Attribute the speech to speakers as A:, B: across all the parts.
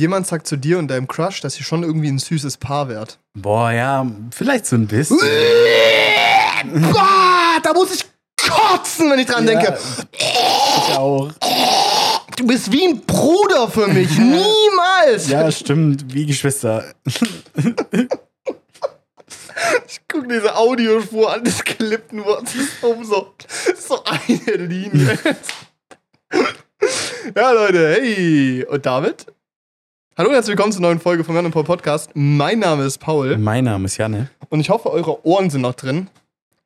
A: jemand sagt zu dir und deinem Crush, dass ihr schon irgendwie ein süßes Paar wärt.
B: Boah, ja, vielleicht so ein bisschen.
A: Boah, da muss ich kotzen, wenn ich dran denke.
B: Ich auch.
A: Du bist wie ein Bruder für mich. Niemals.
B: Ja, stimmt, wie Geschwister.
A: Ich guck diese Audiospur an des geliebten Wortes. Das ist um so, so eine Linie. ja, Leute, hey. Und damit? Hallo und herzlich willkommen zur neuen Folge vom Jan und Paul Podcast. Mein Name ist Paul
B: Mein Name ist Janne.
A: und ich hoffe, eure Ohren sind noch drin.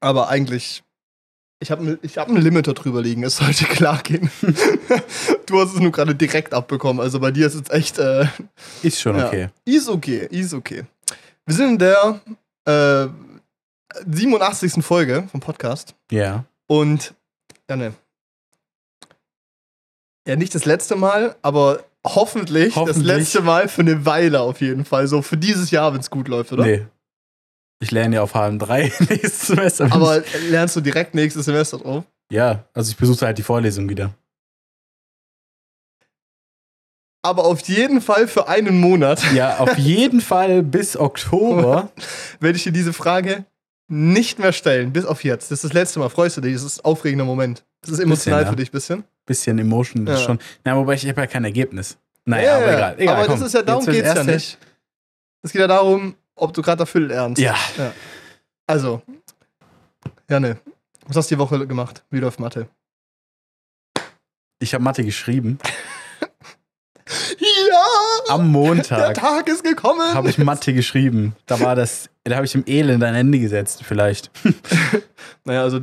A: Aber eigentlich, ich habe ich hab einen Limiter drüber liegen. Es sollte klar gehen. du hast es nur gerade direkt abbekommen. Also bei dir ist es echt. Äh,
B: Ist schon
A: ja.
B: okay.
A: Ist okay, ist okay. Wir sind in der äh, 87. Folge vom Podcast.
B: Ja.
A: Und, ja, ne. Ja, nicht das letzte Mal, aber hoffentlich,
B: Hoffentlich.
A: das letzte Mal für eine Weile auf jeden Fall. So für dieses Jahr, wenn es gut läuft, oder?
B: Nee. Ich lerne ja auf HM3 nächstes Semester.
A: Aber lernst du direkt nächstes Semester drauf?
B: ja, also ich besuche halt die Vorlesung wieder.
A: Aber auf jeden Fall für einen Monat
B: Ja, auf jeden Fall bis Oktober.
A: werde ich dir diese Frage nicht mehr stellen, bis auf jetzt. Das ist das letzte Mal. Freust du dich? Das ist ein aufregender Moment. Das ist emotional
B: ja.
A: für dich ein bisschen.
B: Bisschen Emotion
A: Ja.
B: schon. Na, wobei ich habe ja kein Ergebnis. Naja, aber egal. egal
A: aber
B: komm.
A: das ist ja, darum geht es ja nicht. Es geht ja darum, ob du gerade erfüllt ernst.
B: Ja.
A: Also, Janne, was hast du die Woche gemacht? Wie läuft Mathe?
B: Ich habe Mathe geschrieben.
A: Ja!
B: Am
A: Der
B: Montag
A: Tag ist gekommen!
B: habe ich Mathe geschrieben. Da war das, da habe ich im Elend ein Ende gesetzt, vielleicht.
A: naja, also,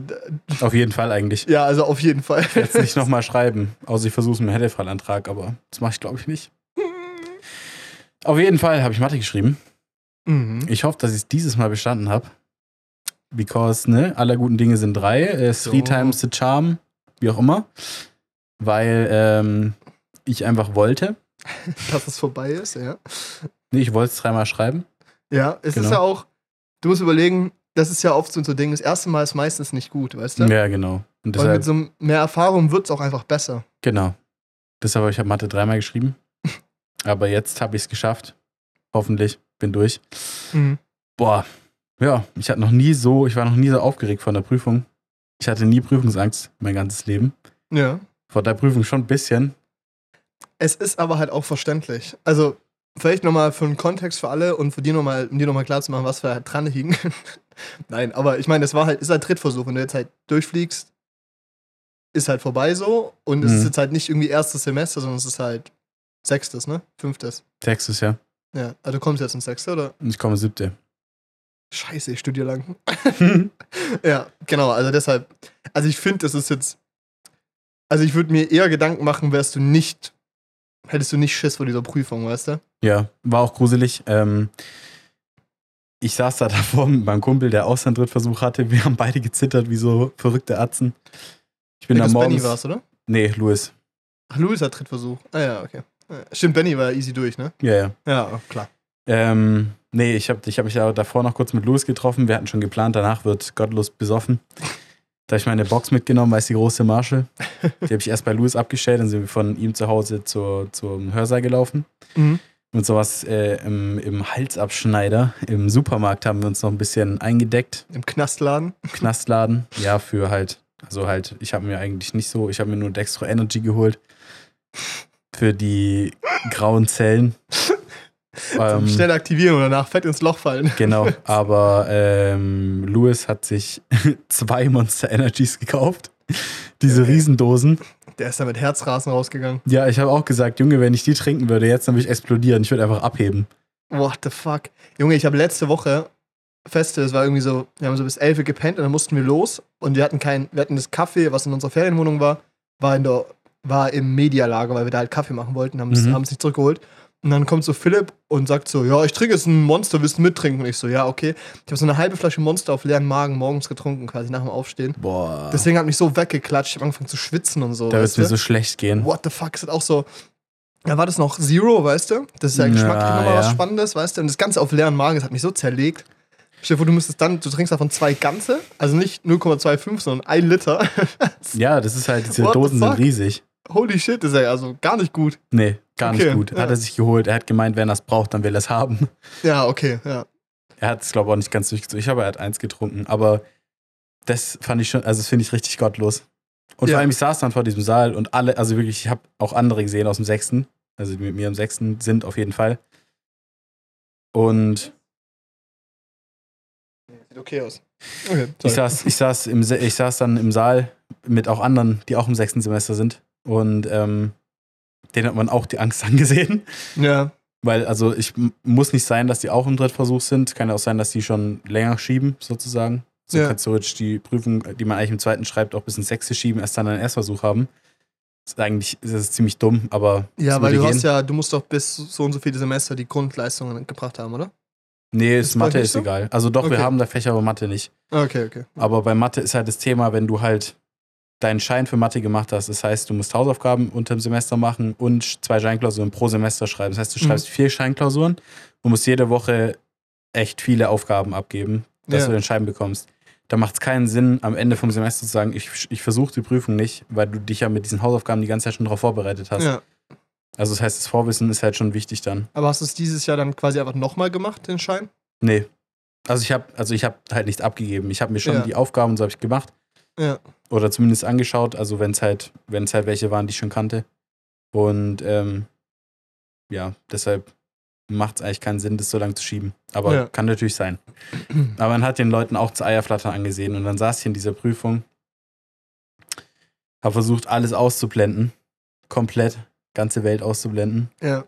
B: Auf jeden Fall eigentlich.
A: ja, also auf jeden Fall.
B: Jetzt nicht nochmal schreiben. Außer ich versuche es mit einem Härtefallantrag, aber das mache ich glaube ich nicht. Auf jeden Fall habe ich Mathe geschrieben.
A: Mhm.
B: Ich hoffe, dass ich es dieses Mal bestanden habe. Because, ne, aller guten Dinge sind drei. Äh, three
A: So.
B: times the charm, wie auch immer. Weil ähm, ich einfach wollte.
A: Dass es vorbei ist, ja.
B: Nee, ich wollte es dreimal schreiben.
A: Ja, es
B: Genau.
A: ist ja auch, du musst überlegen, das ist ja oft so ein Ding, das erste Mal ist meistens nicht gut, weißt du?
B: Ja, genau. Und
A: Und
B: deshalb,
A: mit so mehr Erfahrung wird es auch einfach besser.
B: genau. Deshalb habe ich hab Mathe dreimal geschrieben. Aber jetzt habe ich es geschafft. Hoffentlich. Bin durch.
A: Mhm.
B: Boah, ja, ich hatte noch nie so, ich war noch nie so aufgeregt von der Prüfung. Ich hatte nie Prüfungsangst mein ganzes Leben.
A: Ja.
B: Vor der Prüfung schon ein bisschen.
A: Es ist aber halt auch verständlich. Also, vielleicht nochmal für einen Kontext für alle und für die noch mal, um dir nochmal klar zu machen, was wir halt dran hingen. Nein, aber ich meine, es war halt, ist halt Trittversuch. Wenn du jetzt halt durchfliegst, ist halt vorbei so. Und es
B: Mhm.
A: ist jetzt halt nicht irgendwie erstes Semester, sondern es ist halt sechstes, ne? Fünftes.
B: Textes, ja.
A: Ja. Also du kommst jetzt ins sechste, oder?
B: Ich komme siebte.
A: Scheiße, ich studiere lang. ja, genau, also deshalb. Also ich finde, das ist jetzt. Also ich würde mir eher Gedanken machen, wärst du nicht. Hättest du nicht Schiss vor dieser Prüfung, weißt du?
B: ja, war auch gruselig. Ähm, ich saß da davor mit meinem Kumpel, der auch seinen Drittversuch hatte. Wir haben beide gezittert wie so verrückte Atzen. Ich bin da
A: das
B: morgens.
A: Benny war's, oder?
B: Nee, Louis.
A: Ach, Louis hat Trittversuch. Ah ja, okay. Stimmt, Benny war easy durch, ne?
B: Ja, ja.
A: Ja, klar.
B: Ähm, nee, ich habe ich hab mich ja davor noch kurz mit Louis getroffen. Wir hatten schon geplant, danach wird gottlos besoffen. Da habe ich meine Box mitgenommen, weiß die große Marshall. Die habe ich erst bei Louis abgestellt, dann sind wir von ihm zu Hause zur, zum Hörsaal gelaufen.
A: Mhm.
B: Und sowas äh, im, im Halsabschneider im Supermarkt haben wir uns noch ein bisschen eingedeckt.
A: Im Knastladen.
B: Im Knastladen. Ja, für halt, also halt, ich habe mir eigentlich nicht so, ich habe mir nur Dextro Energy geholt. Für die grauen Zellen. Ähm,
A: Schnell aktivieren und danach fett ins Loch fallen.
B: Genau, aber ähm, Louis hat sich zwei Monster Energies gekauft. Diese
A: Okay.
B: Riesendosen.
A: Der ist da mit Herzrasen rausgegangen.
B: Ja, ich habe auch gesagt, Junge, wenn ich die trinken würde, jetzt dann würde ich explodieren. Ich würde einfach abheben.
A: What the fuck? Junge, ich habe letzte Woche Feste, es war irgendwie so, wir haben so bis 11 Uhr gepennt und dann mussten wir los und wir hatten kein, wir hatten das Kaffee, was in unserer Ferienwohnung war, war in der, war im Medialager, weil wir da halt Kaffee machen wollten, haben es
B: Mhm.
A: haben es nicht zurückgeholt. Und dann kommt so Philipp und sagt so, ja, ich trinke jetzt ein Monster, willst du mittrinken? Und ich so, ja, okay. Ich habe so eine halbe Flasche Monster auf leeren Magen morgens getrunken, quasi nach dem Aufstehen.
B: Boah.
A: Deswegen hat mich so weggeklatscht, ich habe angefangen zu schwitzen und so.
B: da wird es mir so schlecht gehen.
A: What the fuck, ist das auch so. Da war das noch Zero, weißt du? Das ist ja
B: Ja,
A: geschmacklich nochmal was
B: ja.
A: Spannendes, weißt du? Und das Ganze auf leeren Magen, das hat mich so zerlegt. Stell dir vor, du müsstest dann, du trinkst davon zwei ganze, also nicht 0,25, sondern ein Liter.
B: Ja, das ist halt, diese
A: What
B: Dosen sind riesig.
A: Holy shit, ist er also gar nicht gut.
B: Nee, gar
A: Okay,
B: nicht gut.
A: ja.
B: Hat er sich geholt. Er hat gemeint, wenn er es braucht, dann will er es haben.
A: Ja, okay, ja.
B: Er hat es, glaube ich, auch nicht ganz durchgezogen. Ich habe, er hat eins getrunken. Aber das fand ich schon, also das finde ich richtig gottlos. Und
A: Ja.
B: vor allem, ich saß dann vor diesem Saal und alle, also wirklich, ich habe auch andere gesehen aus dem Sechsten. Also die mit mir im Sechsten sind auf jeden Fall. Und
A: Sieht okay aus. Okay,
B: ich saß, ich, saß im, ich saß dann im Saal mit auch anderen, die auch im sechsten Semester sind. Und ähm, denen hat man auch die Angst angesehen.
A: Ja,
B: Weil, also, ich muss nicht sein, dass die auch im Drittversuch sind. Kann ja auch sein, dass die schon länger schieben, sozusagen. So
A: Ja.
B: kann theoretisch die Prüfung, die man eigentlich im zweiten schreibt, auch bis ins sechste schieben, erst dann einen Erstversuch haben. ist eigentlich ist es ziemlich dumm, aber.
A: ja weil du hast
B: gehen.
A: ja, du musst doch bis so und so viele Semester die Grundleistungen gebracht haben, oder?
B: Nee,
A: Ist
B: ist Mathe ist
A: so?
B: egal. Also doch, wir
A: Okay.
B: haben da Fächer, aber Mathe nicht.
A: Okay, okay.
B: Aber bei Mathe ist halt das Thema, wenn du halt deinen Schein für Mathe gemacht hast, das heißt, du musst Hausaufgaben unter dem Semester machen und zwei Scheinklausuren pro Semester schreiben. Das heißt, du
A: Mhm.
B: schreibst vier Scheinklausuren und musst jede Woche echt viele Aufgaben abgeben, dass
A: Ja.
B: du den Schein bekommst. Da macht es keinen Sinn, am Ende vom Semester zu sagen, ich, ich versuche die Prüfung nicht, weil du dich ja mit diesen Hausaufgaben die ganze Zeit schon darauf vorbereitet hast.
A: Ja.
B: Also das heißt, das Vorwissen ist halt schon wichtig dann.
A: Aber hast du es dieses Jahr dann quasi einfach nochmal gemacht, den Schein?
B: Nee. Also ich habe also ich habe halt nichts abgegeben. Ich habe mir schon
A: Ja.
B: die Aufgaben so habe ich gemacht.
A: Ja.
B: Oder zumindest angeschaut, also wenn es halt, wenn es halt welche waren, die ich schon kannte. Und ähm, ja, deshalb macht es eigentlich keinen Sinn, das so lange zu schieben. Aber
A: Ja.
B: kann natürlich sein. Aber man hat den Leuten auch zu Eierflattern angesehen und dann saß ich in dieser Prüfung, habe versucht, alles auszublenden. Komplett, ganze Welt auszublenden.
A: Ja.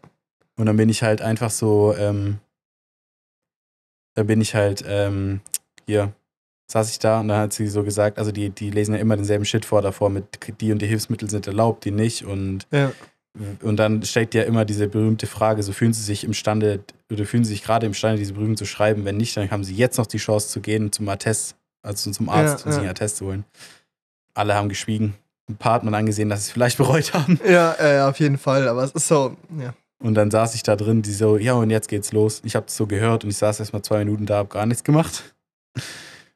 B: Und dann bin ich halt einfach so, ähm, da bin ich halt, ähm, hier, saß ich da und dann hat sie so gesagt, also die, die lesen ja immer denselben Shit vor davor mit die und die Hilfsmittel sind erlaubt, die nicht und,
A: Ja.
B: und dann stellt ja immer diese berühmte Frage, so fühlen sie sich imstande, oder fühlen sie sich gerade imstande, diese Prüfung zu schreiben, wenn nicht, dann haben sie jetzt noch die Chance zu gehen zum Attest, also zum Arzt
A: Ja,
B: und sich
A: ja.
B: einen Attest zu holen. Alle haben geschwiegen. Ein paar hat man angesehen, dass sie es vielleicht bereut haben.
A: Ja, äh, auf jeden Fall. Aber es ist so, ja.
B: Und dann saß ich da drin, die so, ja, und jetzt geht's los. Ich habe das so gehört und ich saß erst mal zwei Minuten da, habe gar nichts gemacht.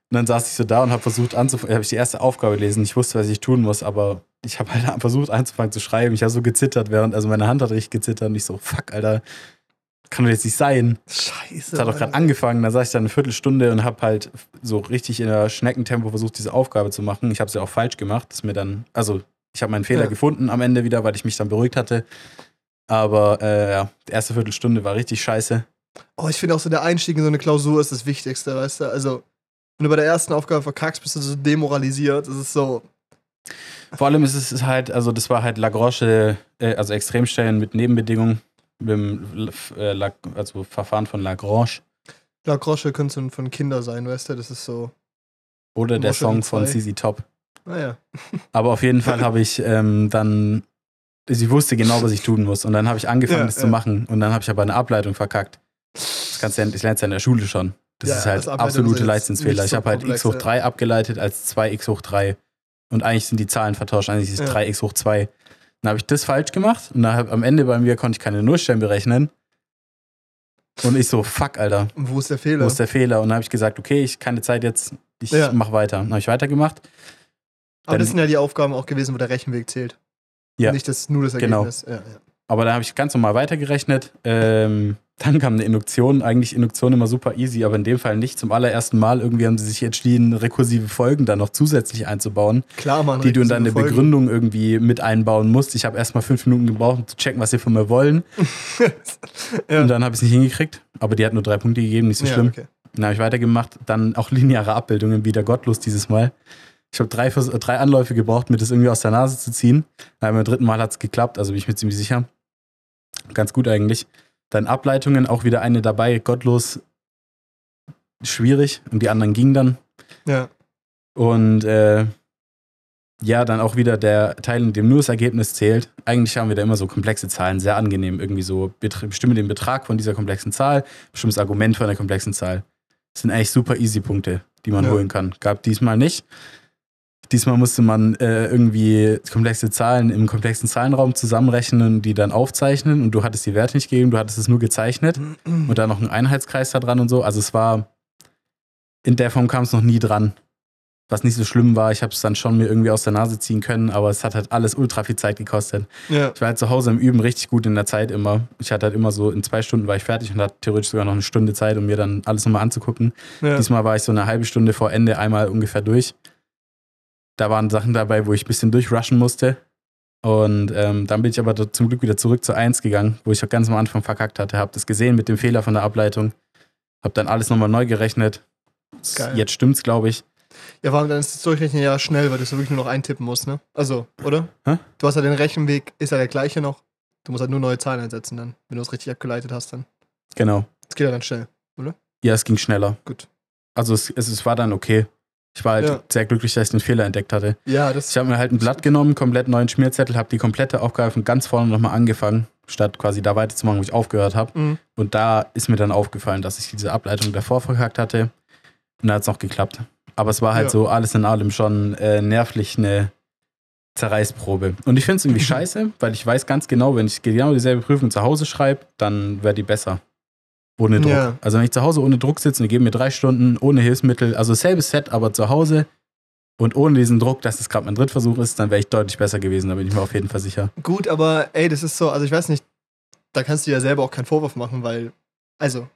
B: Und dann saß ich so da und habe versucht anzufangen, habe ich die erste Aufgabe gelesen. Ich wusste, was ich tun muss, aber ich habe halt versucht anzufangen zu schreiben. Ich habe so gezittert, während, also meine Hand hat richtig gezittert und ich so, fuck, Alter, kann doch jetzt nicht sein.
A: Scheiße.
B: Es hat doch gerade angefangen, da saß ich dann eine Viertelstunde und habe halt so richtig in der Schneckentempo versucht, diese Aufgabe zu machen. Ich habe sie auch falsch gemacht. Das ist mir dann, also ich habe meinen Fehler
A: Ja.
B: gefunden am Ende wieder, weil ich mich dann beruhigt hatte. Aber äh, ja, die erste Viertelstunde war richtig scheiße.
A: Oh, ich finde auch so, der Einstieg in so eine Klausur ist das Wichtigste, weißt du? Also, wenn du bei der ersten Aufgabe verkackst, bist du so demoralisiert. Das ist so,
B: Vor allem ist es halt, also das war halt Lagrange, äh, also Extremstellen mit Nebenbedingungen, mit dem äh, La- also Verfahren von Lagrange.
A: La Groche könnte von Kinder sein, weißt du? Das ist so,
B: Oder der
A: Lagrange
B: Song von. CZ Top.
A: naja.
B: Aber auf jeden Fall habe ich ähm, dann, ich wusste genau, was ich tun muss. Und dann habe ich angefangen,
A: Ja,
B: das
A: ja.
B: zu machen. Und dann habe ich aber eine Ableitung verkackt. Das kannst du ja, ich lerne es ja in der Schule schon. Das
A: Ja,
B: ist halt
A: das
B: absolute Leistungsfehler. Ich habe halt x hoch
A: ja.
B: 3 abgeleitet als 2x hoch 3. Und eigentlich sind die Zahlen vertauscht. Eigentlich ist es
A: Ja.
B: 3x hoch 2. Dann habe ich das falsch gemacht. Und dann am Ende bei mir konnte ich keine Nullstellen berechnen. Und ich so, fuck, Alter,
A: Und wo ist der Fehler?
B: wo ist der Fehler? Und dann habe ich gesagt, okay, ich keine Zeit jetzt, ich
A: Ja.
B: mach weiter. Dann habe ich weitergemacht.
A: Aber das
B: dann-
A: sind ja die Aufgaben auch gewesen, wo der Rechenweg zählt.
B: Ja.
A: Nicht das, nur das
B: Genau.
A: Ergebnis. Ja, ja.
B: Aber da habe ich ganz normal weitergerechnet. Ähm, dann kam eine Induktion. Eigentlich Induktion immer super easy, aber in dem Fall nicht. Zum allerersten Mal irgendwie haben sie sich entschieden, rekursive Folgen dann noch zusätzlich einzubauen,
A: Klar, man.
B: die du in deine
A: Folgen.
B: Begründung irgendwie mit einbauen musst. Ich habe erstmal fünf Minuten gebraucht, um zu checken, was sie von mir wollen.
A: ja.
B: Und dann habe ich es nicht hingekriegt. Aber die hat nur drei Punkte gegeben, nicht so
A: ja,
B: schlimm.
A: okay.
B: Dann habe ich weitergemacht. Dann auch lineare Abbildungen, wieder gottlos dieses Mal. Ich habe drei, drei Anläufe gebraucht, mir das irgendwie aus der Nase zu ziehen. Beim dritten Mal hat es geklappt, also bin ich mir ziemlich sicher. Ganz gut eigentlich. Dann Ableitungen, auch wieder eine dabei, gottlos schwierig und die anderen gingen dann.
A: Ja.
B: Und äh, ja, dann auch wieder der Teil, in dem nur das Ergebnis zählt. Eigentlich haben wir da immer so komplexe Zahlen, sehr angenehm. Irgendwie so, bestimme den Betrag von dieser komplexen Zahl, bestimme das Argument von der komplexen Zahl. Das sind eigentlich super easy Punkte, die man
A: Ja.
B: holen kann. Gab diesmal nicht. Diesmal musste man äh, irgendwie komplexe Zahlen im komplexen Zahlenraum zusammenrechnen und die dann aufzeichnen. Und du hattest die Werte nicht gegeben, du hattest es nur gezeichnet und dann noch ein Einheitskreis da dran und so. Also es war, in der Form kam es noch nie dran. was nicht so schlimm war. Ich habe es dann schon mir irgendwie aus der Nase ziehen können, aber es hat halt alles ultra viel Zeit gekostet.
A: Ja.
B: Ich war halt zu Hause im Üben richtig gut in der Zeit immer. Ich hatte halt immer so, in zwei Stunden war ich fertig und hatte theoretisch sogar noch eine Stunde Zeit, um mir dann alles nochmal anzugucken.
A: ja.
B: Diesmal war ich so eine halbe Stunde vor Ende einmal ungefähr durch. Da waren Sachen dabei, wo ich ein bisschen durchrushen musste. Und ähm, dann bin ich aber zum Glück wieder zurück zu 1 gegangen, wo ich auch ganz am Anfang verkackt hatte. Hab das gesehen mit dem Fehler von der Ableitung. Hab dann alles nochmal neu gerechnet.
A: Geil.
B: Jetzt stimmt's, glaube ich.
A: Ja, vor allem dann ist das Durchrechnen ja schnell, weil du es wirklich nur noch eintippen musst, ne? Also, oder?
B: Hä?
A: Du hast ja den Rechenweg, ist ja der gleiche noch. Du musst halt nur neue Zahlen einsetzen dann, wenn du es richtig abgeleitet hast dann.
B: Genau.
A: Das geht ja ganz schnell.
B: Ja, es ging schneller.
A: Gut.
B: Also es, es, es war dann okay. Ich war halt
A: Ja.
B: sehr glücklich, dass ich den Fehler entdeckt hatte.
A: Ja, das
B: Ich habe mir halt ein Blatt genommen, komplett neuen Schmierzettel, habe die komplette Aufgabe von ganz vorne nochmal angefangen, statt quasi da weiterzumachen, wo ich aufgehört habe.
A: Mhm.
B: Und da ist mir dann aufgefallen, dass ich diese Ableitung davor verkackt hatte. Und da hat es noch geklappt. Aber es war halt
A: Ja.
B: so alles in allem schon äh, nervlich eine Zerreißprobe. Und ich finde es irgendwie scheiße, weil ich weiß ganz genau, wenn ich genau dieselbe Prüfung zu Hause schreibe, dann wäre die besser. Ohne Druck.
A: Ja.
B: Also wenn ich zu Hause ohne Druck sitze und die geben mir drei Stunden ohne Hilfsmittel, also selbes Set, aber zu Hause und ohne diesen Druck, dass es gerade mein Drittversuch ist, dann wäre ich deutlich besser gewesen, da bin ich mir auf jeden Fall sicher.
A: Gut, aber ey, das ist so, also ich weiß nicht, da kannst du ja selber auch keinen Vorwurf machen, weil, also,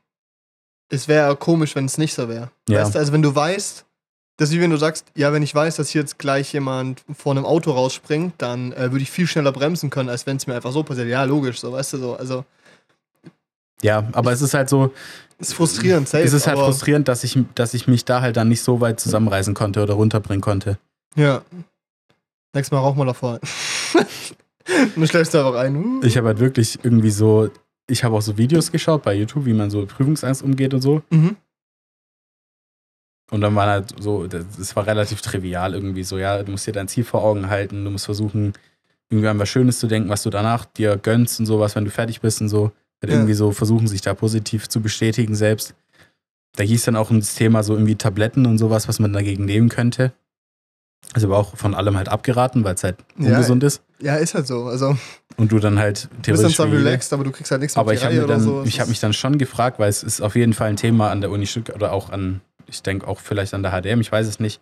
A: es wäre komisch, wenn es nicht so wäre.
B: Ja.
A: Weißt du, also wenn du weißt, das ist wie wenn du sagst, ja, wenn ich weiß, dass hier jetzt gleich jemand vor einem Auto rausspringt, dann äh, würde ich viel schneller bremsen können, als wenn es mir einfach so passiert. Ja, logisch, so, weißt du, so, also,
B: Ja, aber es ist halt so,
A: ist frustrierend, safe.
B: es ist halt frustrierend, dass ich, dass ich mich da halt dann nicht so weit zusammenreißen konnte oder runterbringen konnte.
A: Ja. Nächstes Mal rauch mal davor. Du schläfst da einfach ein. Uh.
B: Ich habe halt wirklich irgendwie so, ich habe auch so Videos geschaut bei YouTube, wie man so Prüfungsangst umgeht und so.
A: Mhm.
B: Und dann war halt so, das war relativ trivial irgendwie so, ja, du musst dir dein Ziel vor Augen halten, du musst versuchen, irgendwie an was Schönes zu denken, was du danach dir gönnst und sowas, wenn du fertig bist und so.
A: Ja.
B: irgendwie so versuchen, sich da positiv zu bestätigen selbst. Da hieß dann auch das Thema so irgendwie Tabletten und sowas, was man dagegen nehmen könnte. Also aber auch von allem halt abgeraten, weil es halt
A: Ja,
B: ungesund ist.
A: Ja, ist halt so. Also,
B: Und du dann halt
A: du bist dann
B: theoretisch
A: zwar relaxed, aber du kriegst halt nichts
B: aber
A: auf
B: ich
A: die
B: habe
A: so.
B: ich habe mich dann schon gefragt, weil es ist auf jeden Fall ein Thema an der Uni Stuttgart oder auch an, ich denke auch vielleicht an der HDM, ich weiß es nicht,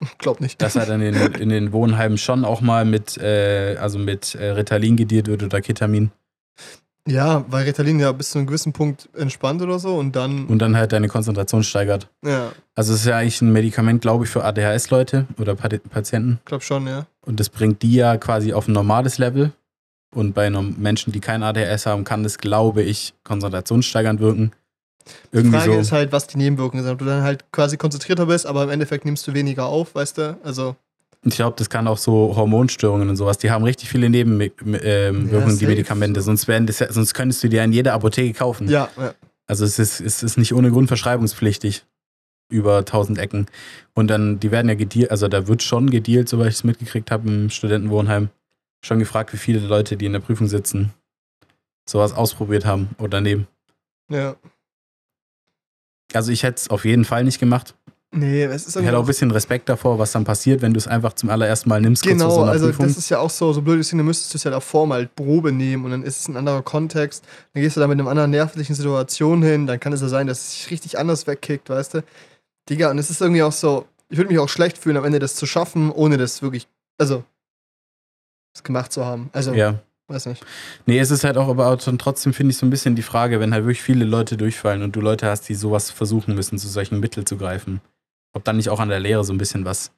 A: Glaub nicht.
B: dass halt in den, in den Wohnheimen schon auch mal mit, äh, also mit äh, Ritalin gedealt wird oder Ketamin
A: Ja, weil Ritalin ja bis zu einem gewissen Punkt entspannt oder so und dann.
B: und dann halt deine Konzentration steigert.
A: ja,
B: Also es ist ja eigentlich ein Medikament, glaube ich, für ADHS-Leute oder Pati- Patienten
A: glaub schon, ja.
B: und das bringt die ja quasi auf ein normales Level und bei Menschen, die kein ADHS haben, kann das, glaube ich, konzentrationssteigernd wirken.
A: Die
B: Irgendwie
A: Frage
B: so.
A: ist halt, was die Nebenwirkungen sind. Ob du dann halt quasi konzentrierter bist, aber im Endeffekt nimmst du weniger auf, weißt du? Also,
B: Ich glaube, das kann auch so Hormonstörungen und sowas. Die haben richtig viele Nebenwirkungen, ähm,
A: Ja,
B: die. Medikamente. Sonst, werden das, sonst könntest du dir in jeder Apotheke kaufen.
A: ja, ja.
B: Also es ist, es ist nicht ohne Grund verschreibungspflichtig. Über 1000 Ecken. Und dann, die werden ja gedealt, also da wird schon gedealt, soweit ich es mitgekriegt habe im Studentenwohnheim. Schon gefragt, wie viele Leute, die in der Prüfung sitzen, sowas ausprobiert haben oder nehmen.
A: ja.
B: Also ich hätte es auf jeden Fall nicht gemacht.
A: Nee, es ist
B: Ich
A: irgendwie
B: hätte auch ein bisschen Respekt davor, was dann passiert, wenn du es einfach zum allerersten Mal nimmst, so
A: Genau,
B: einer
A: also
B: Prüfung.
A: das ist ja auch so, so blöd ist, dann müsstest du es ja davor mal Probe nehmen und dann ist es ein anderer Kontext. Dann gehst du da mit einer anderen nervlichen Situation hin, dann kann es ja sein, dass es sich richtig anders wegkickt, weißt du? Digga, und es ist irgendwie auch so, ich würde mich auch schlecht fühlen, am Ende das zu schaffen, ohne das wirklich, also, das gemacht zu haben. Also,
B: ja.
A: weiß nicht.
B: Nee, es ist halt auch, aber auch schon trotzdem finde ich so ein bisschen die Frage, wenn halt wirklich viele Leute durchfallen und du Leute hast, die sowas versuchen müssen, zu solchen Mitteln zu greifen. Ob dann nicht auch an der Lehre so ein bisschen was.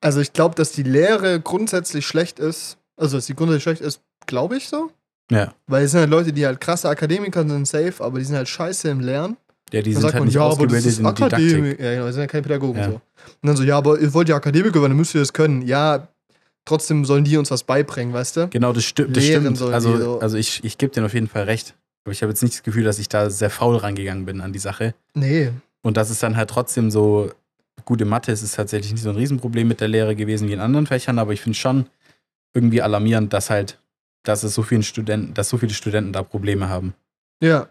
A: Also, ich glaube, dass die Lehre grundsätzlich schlecht ist. Also, dass die grundsätzlich schlecht ist, glaube ich so.
B: Ja.
A: Weil es sind halt Leute, die halt krasse Akademiker sind, safe, aber die sind halt scheiße im Lernen.
B: Ja, die
A: Dann
B: sind halt
A: man,
B: nicht
A: ja,
B: ausgebildet in Didaktik.
A: Ja, genau, das sind ja keine Pädagogen
B: Ja.
A: so. Und dann so, ja, aber ihr wollt ja Akademiker werden, dann müsst ihr das können. Ja, trotzdem sollen die uns was beibringen, weißt du?
B: Genau, das, sti das stimmt.
A: die
B: Also,
A: so.
B: also ich, ich gebe dir auf jeden Fall recht. Aber ich habe jetzt nicht das Gefühl, dass ich da sehr faul rangegangen bin an die Sache.
A: Nee.
B: Und das ist dann halt trotzdem so, gute Mathe es ist tatsächlich nicht so ein Riesenproblem mit der Lehre gewesen wie in anderen Fächern, aber ich finde schon irgendwie alarmierend, dass halt, dass es so vielen Studenten, dass so viele Studenten da Probleme haben.
A: Ja.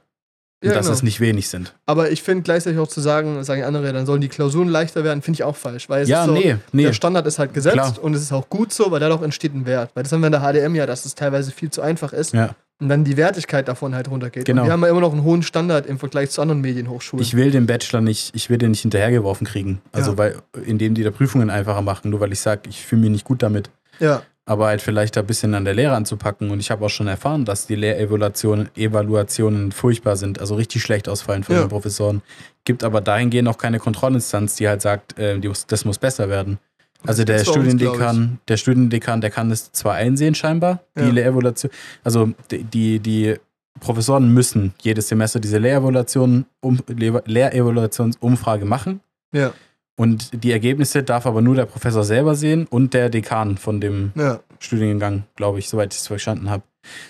B: Und
A: Ja,
B: dass
A: genau.
B: es nicht wenig sind.
A: Aber ich finde gleichzeitig auch zu sagen, sagen andere, dann sollen die Klausuren leichter werden, finde ich auch falsch. Weil es
B: Ja,
A: so,
B: nee, nee.
A: der Standard ist halt gesetzt
B: Klar.
A: und es ist auch gut so, weil dadurch entsteht ein Wert. Weil das haben wir in der HDM ja, dass es teilweise viel zu einfach ist.
B: Ja.
A: Und dann die Wertigkeit davon halt runtergeht.
B: Genau.
A: Und wir haben ja immer noch einen hohen Standard im Vergleich zu anderen Medienhochschulen.
B: Ich will den Bachelor nicht, ich will den nicht hinterhergeworfen kriegen. Also
A: Ja.
B: weil, indem die da Prüfungen einfacher machen, nur weil ich sage, ich fühle mich nicht gut damit.
A: ja,
B: Aber halt vielleicht da ein bisschen an der Lehre anzupacken. Und ich habe auch schon erfahren, dass die Lehrevaluationen Evaluationen furchtbar sind, also richtig schlecht ausfallen von
A: Ja.
B: den Professoren. Gibt aber dahingehend auch keine Kontrollinstanz, die halt sagt, äh, das muss besser werden. Also der Studiendekan, der Studiendekan, der kann es zwar einsehen scheinbar, die
A: Ja.
B: Lehrevaluation. Also die, die, die Professoren müssen jedes Semester diese Lehrevaluation, um, Lehr- Lehrevaluationsumfrage machen.
A: ja,
B: Und die Ergebnisse darf aber nur der Professor selber sehen und der Dekan von dem
A: ja.
B: Studiengang, glaube ich, soweit ich es verstanden habe.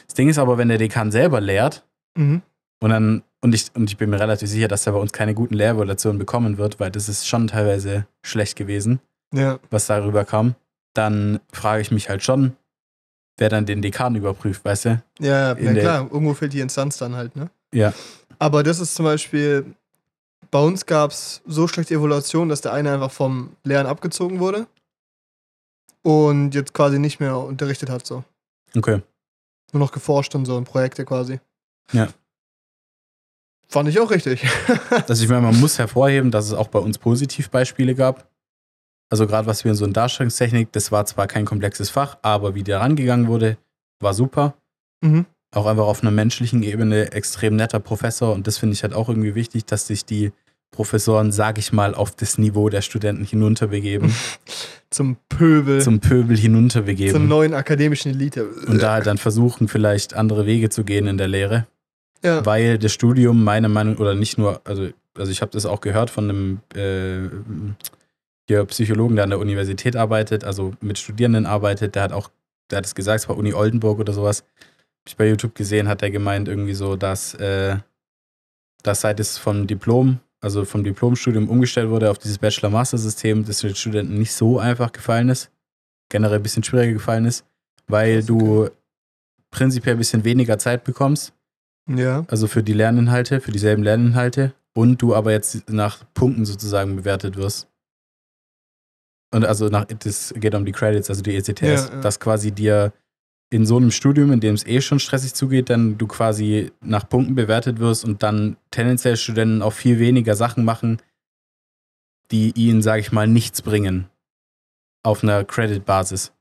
B: Das Ding ist aber, wenn der Dekan selber lehrt
A: Mhm.
B: und dann, und ich, und ich bin mir relativ sicher, dass er bei uns keine guten Lehrevaluationen bekommen wird, weil das ist schon teilweise schlecht gewesen,
A: Ja,
B: was darüber kam, dann frage ich mich halt schon, wer dann den Dekan überprüft, weißt du?
A: ja, ja klar, irgendwo fehlt die Instanz dann halt, ne?
B: Ja.
A: Aber das ist zum Beispiel, bei uns gab es so schlechte Evaluation, dass der eine einfach vom Lehren abgezogen wurde und jetzt quasi nicht mehr unterrichtet hat, so.
B: Okay.
A: Nur noch geforscht und so in Projekte quasi.
B: Ja.
A: Fand ich auch richtig.
B: Also ich meine, man muss hervorheben, dass es auch bei uns Positivbeispiele gab. Also gerade was wir in so in Darstellungstechnik, das war zwar kein komplexes Fach, aber wie da rangegangen wurde, war super.
A: mhm.
B: Auch einfach auf einer menschlichen Ebene extrem netter Professor und das finde ich halt auch irgendwie wichtig, dass sich die Professoren, sag ich mal, auf das Niveau der Studenten hinunterbegeben,
A: Zum Pöbel,
B: zum Pöbel hinunterbegeben
A: neuen akademischen Elite.
B: und da halt dann versuchen, vielleicht andere Wege zu gehen in der Lehre.
A: ja.
B: weil das Studium meiner Meinung oder nicht nur, also, also ich habe das auch gehört von einem äh, hier Psychologen, der an der Universität arbeitet, also mit Studierenden arbeitet, der hat auch, der hat es gesagt, es war Uni Oldenburg oder sowas. Hab ich bei YouTube gesehen, hat er gemeint irgendwie so, dass, äh, dass seit es vom Diplom, also vom Diplomstudium umgestellt wurde auf dieses Bachelor-Master-System, das den Studenten nicht so einfach gefallen ist, generell ein bisschen schwieriger gefallen ist, weil
A: ist
B: du prinzipiell ein bisschen weniger Zeit bekommst
A: ja.
B: also für die Lerninhalte, für dieselben Lerninhalte und du aber jetzt nach Punkten sozusagen bewertet wirst. Und also nach, das geht um die Credits, also die ECTS,
A: Ja, ja.
B: dass quasi dir in so einem Studium, in dem es eh schon stressig zugeht, dann du quasi nach Punkten bewertet wirst und dann tendenziell Studenten auch viel weniger Sachen machen, die ihnen, sage ich mal, nichts bringen auf einer Credit-Basis.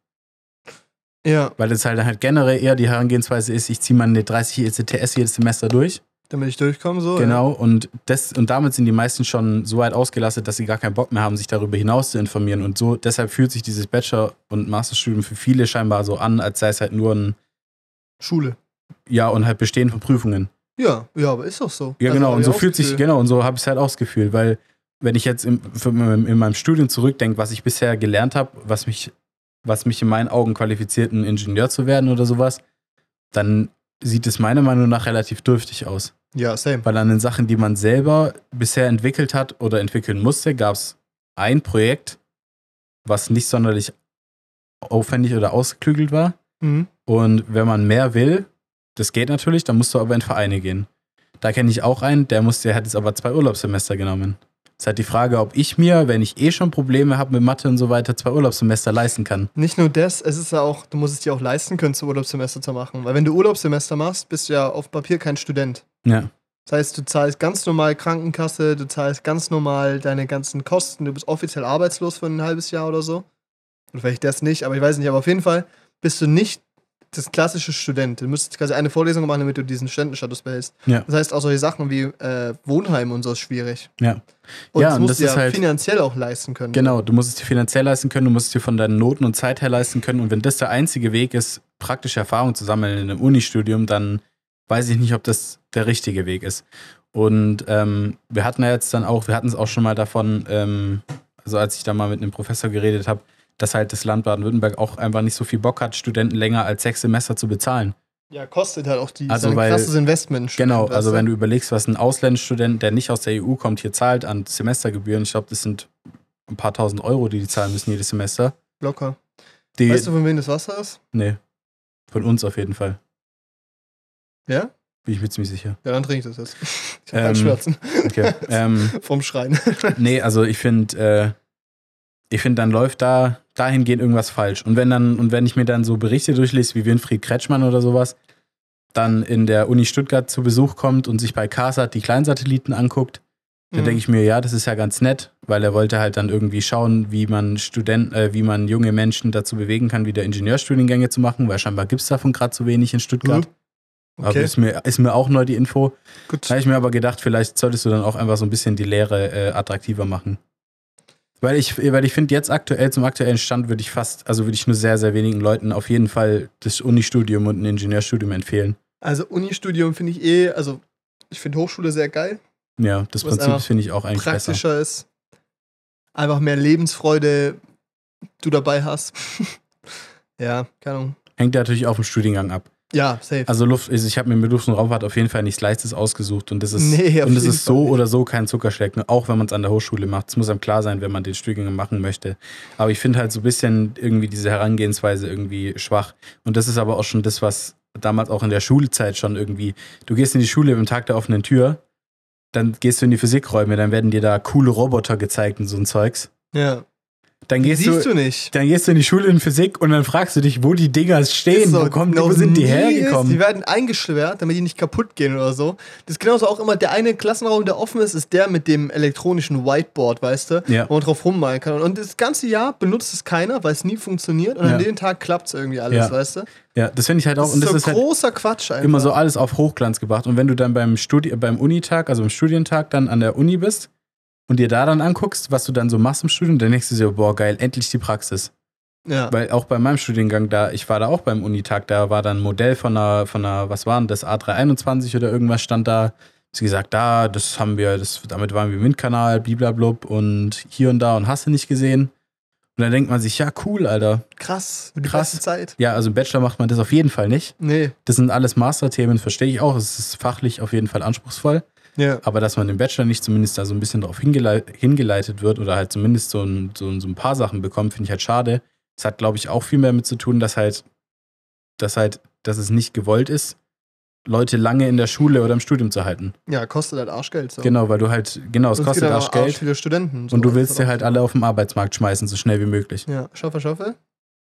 A: Ja,
B: Weil das halt, halt generell eher die Herangehensweise ist, ich ziehe meine 30 ECTS jedes Semester durch
A: damit ich durchkomme, so.
B: Genau, und, das, und damit sind die meisten schon so weit ausgelastet, dass sie gar keinen Bock mehr haben, sich darüber hinaus zu informieren. Und so, deshalb fühlt sich dieses Bachelor- und Masterstudium für viele scheinbar so an, als sei es halt nur ein,
A: Ja. Schule.
B: ja, und halt Bestehen von Prüfungen.
A: Ja, ja, aber ist doch so.
B: Ja,
A: Also,
B: genau, und so fühlt sich, genau, und so habe ich es halt auch das Gefühl, weil wenn ich jetzt für, in meinem Studium zurückdenke, was ich bisher gelernt habe, was mich, was mich in meinen Augen qualifiziert, ein Ingenieur zu werden oder sowas, dann sieht es meiner Meinung nach relativ dürftig aus.
A: Ja, same.
B: Weil an den Sachen, die man selber bisher entwickelt hat oder entwickeln musste, gab es ein Projekt, was nicht sonderlich aufwendig oder ausgeklügelt war.
A: Mhm.
B: Und wenn man mehr will, das geht natürlich, dann musst du aber in Vereine gehen. Da kenne ich auch einen, der musste, der hat jetzt aber zwei Urlaubssemester genommen. Es ist halt die Frage, ob ich mir, wenn ich eh schon Probleme habe mit Mathe und so weiter, zwei Urlaubssemester leisten kann.
A: Nicht nur das, es ist ja auch, du musst es dir auch leisten können, zum Urlaubssemester zu machen. Weil wenn du Urlaubssemester machst, bist du ja auf Papier kein Student.
B: Ja,
A: Das heißt, du zahlst ganz normal Krankenkasse, du zahlst ganz normal deine ganzen Kosten, du bist offiziell arbeitslos für ein halbes Jahr oder so. Oder vielleicht das nicht, aber ich weiß nicht. Aber auf jeden Fall bist du nicht das klassische Student. Du müsstest quasi eine Vorlesung machen, damit du diesen Studentenstatus behältst.
B: Ja.
A: Das heißt, auch solche Sachen wie äh, Wohnheim und so ist schwierig.
B: Ja.
A: Und
B: Ja,
A: das
B: und
A: musst
B: das
A: du ja
B: halt-
A: finanziell auch leisten können.
B: Genau, du musst es dir finanziell leisten können, du musst es dir von deinen Noten und Zeit her leisten können. Und wenn das der einzige Weg ist, praktische Erfahrung zu sammeln in einem Unistudium, dann weiß ich nicht, ob das der richtige Weg ist. Und ähm, wir hatten ja jetzt dann auch, wir hatten es auch schon mal davon, ähm, also als ich da mal mit einem Professor geredet habe, dass halt das Land Baden-Württemberg auch einfach nicht so viel Bock hat, Studenten länger als sechs Semester zu bezahlen.
A: Ja, kostet halt auch die
B: Also,
A: ein
B: weil-
A: krasses Investment.
B: Genau, also wenn du überlegst, was ein Ausländisstudent, der nicht aus der EU kommt, hier zahlt an Semestergebühren, ich glaube, das sind ein paar tausend Euro, die die zahlen müssen jedes Semester.
A: Locker.
B: Die,
A: Weißt du, von wem das Wasser ist?
B: Nee. Von uns auf jeden Fall.
A: Ja?
B: Bin ich mir ziemlich sicher.
A: Ja, dann trinke ich das jetzt. Ich habe
B: Ähm,
A: Schmerzen
B: Okay. ähm,
A: vom Schreien.
B: nee, also ich finde, äh, ich finde, dann läuft da dahingehend irgendwas falsch. Und wenn dann, und wenn ich mir dann so Berichte durchlese, wie Winfried Kretschmann oder sowas, dann in der Uni Stuttgart zu Besuch kommt und sich bei CASAT die Kleinsatelliten anguckt, dann
A: Mhm.
B: denke ich mir, ja, das ist ja ganz nett, weil er wollte halt dann irgendwie schauen, wie man Studenten, äh, wie man junge Menschen dazu bewegen kann, wieder Ingenieurstudiengänge zu machen, weil scheinbar gibt es davon gerade zu wenig in Stuttgart. Aber
A: Okay,
B: ist mir, ist mir auch neu die Info.
A: gut.
B: Da habe ich mir aber gedacht, vielleicht solltest du dann auch einfach so ein bisschen die Lehre äh, attraktiver machen. Weil ich, weil ich finde, jetzt aktuell, zum aktuellen Stand, würde ich fast, also würde ich nur sehr, sehr wenigen Leuten auf jeden Fall das Unistudium und ein Ingenieurstudium empfehlen.
A: Also Unistudium finde ich eh, also ich finde Hochschule sehr geil,
B: Ja, das Prinzip finde ich auch eigentlich besser.
A: praktischer ist. Einfach mehr Lebensfreude du dabei hast. ja, keine Ahnung.
B: Hängt natürlich auch vom Studiengang ab.
A: Ja, safe.
B: Also Luft, also ich habe mir mit Luft- und Raumfahrt auf jeden Fall nichts Leichtes ausgesucht und das ist,
A: Nee,
B: und das ist so oder so kein Zuckerschleck, ne? auch wenn man es an der Hochschule macht. Es muss einem klar sein, wenn man den Studiengang machen möchte. Aber ich finde halt so ein bisschen irgendwie diese Herangehensweise irgendwie schwach. Und das ist aber auch schon das, was damals auch in der Schulzeit schon irgendwie, du gehst in die Schule am Tag der offenen Tür, dann gehst du in die Physikräume, dann werden dir da coole Roboter gezeigt und so ein Zeugs.
A: ja.
B: Dann gehst
A: Siehst
B: du,
A: du nicht.
B: dann gehst du in die Schule in Physik und dann fragst du dich, wo die Dinger stehen,
A: so,
B: wo, kommen, wo sind die hergekommen?
A: Ist, die werden eingeschwert, damit die nicht kaputt gehen oder so. Das ist genauso auch immer, der eine Klassenraum, der offen ist, ist der mit dem elektronischen Whiteboard, weißt du?
B: Ja.
A: Wo man drauf rummalen kann. Und das ganze Jahr benutzt es keiner, weil es nie funktioniert. Und
B: Ja.
A: an dem Tag klappt es irgendwie alles,
B: Ja.
A: weißt du?
B: Ja, das finde ich halt auch.
A: Das
B: und
A: ist
B: das
A: so
B: ist halt
A: großer Quatsch einfach.
B: immer so alles auf Hochglanz gebracht. Und wenn du dann beim Studi beim Unitag, also im Studientag dann an der Uni bist und dir da dann anguckst, was du dann so machst im Studium, dann denkst du dir, boah, geil, endlich die Praxis.
A: Ja.
B: Weil auch bei meinem Studiengang da, ich war da auch beim Unitag, da war dann ein Modell von einer, von einer, was war denn das, A321 oder irgendwas stand da. Sie gesagt, da, das haben wir, das, damit waren wir im Windkanal, bliblablub und hier und da und hast du nicht gesehen. Und dann denkt man sich, ja, cool, Alter.
A: Krass. Die
B: Krass.
A: Zeit.
B: Ja, also im Bachelor macht man das auf jeden Fall nicht.
A: Nee.
B: Das sind alles Masterthemen, verstehe ich auch. Es ist fachlich auf jeden Fall anspruchsvoll.
A: Ja.
B: Aber dass man im Bachelor nicht zumindest da so ein bisschen darauf hingelei hingeleitet wird oder halt zumindest so ein, so, so ein paar Sachen bekommt, finde ich halt schade. Es hat, glaube ich, auch viel mehr damit zu tun, dass halt, dass halt, dass es nicht gewollt ist, Leute lange in der Schule oder im Studium zu halten.
A: Ja, kostet halt Arschgeld. So.
B: Genau, weil du halt, genau, es kostet Arschgeld
A: arsch viele Studenten.
B: und du
A: so.
B: willst dir halt alle auf dem Arbeitsmarkt schmeißen, so schnell wie möglich.
A: Ja, schaffe, schaffe.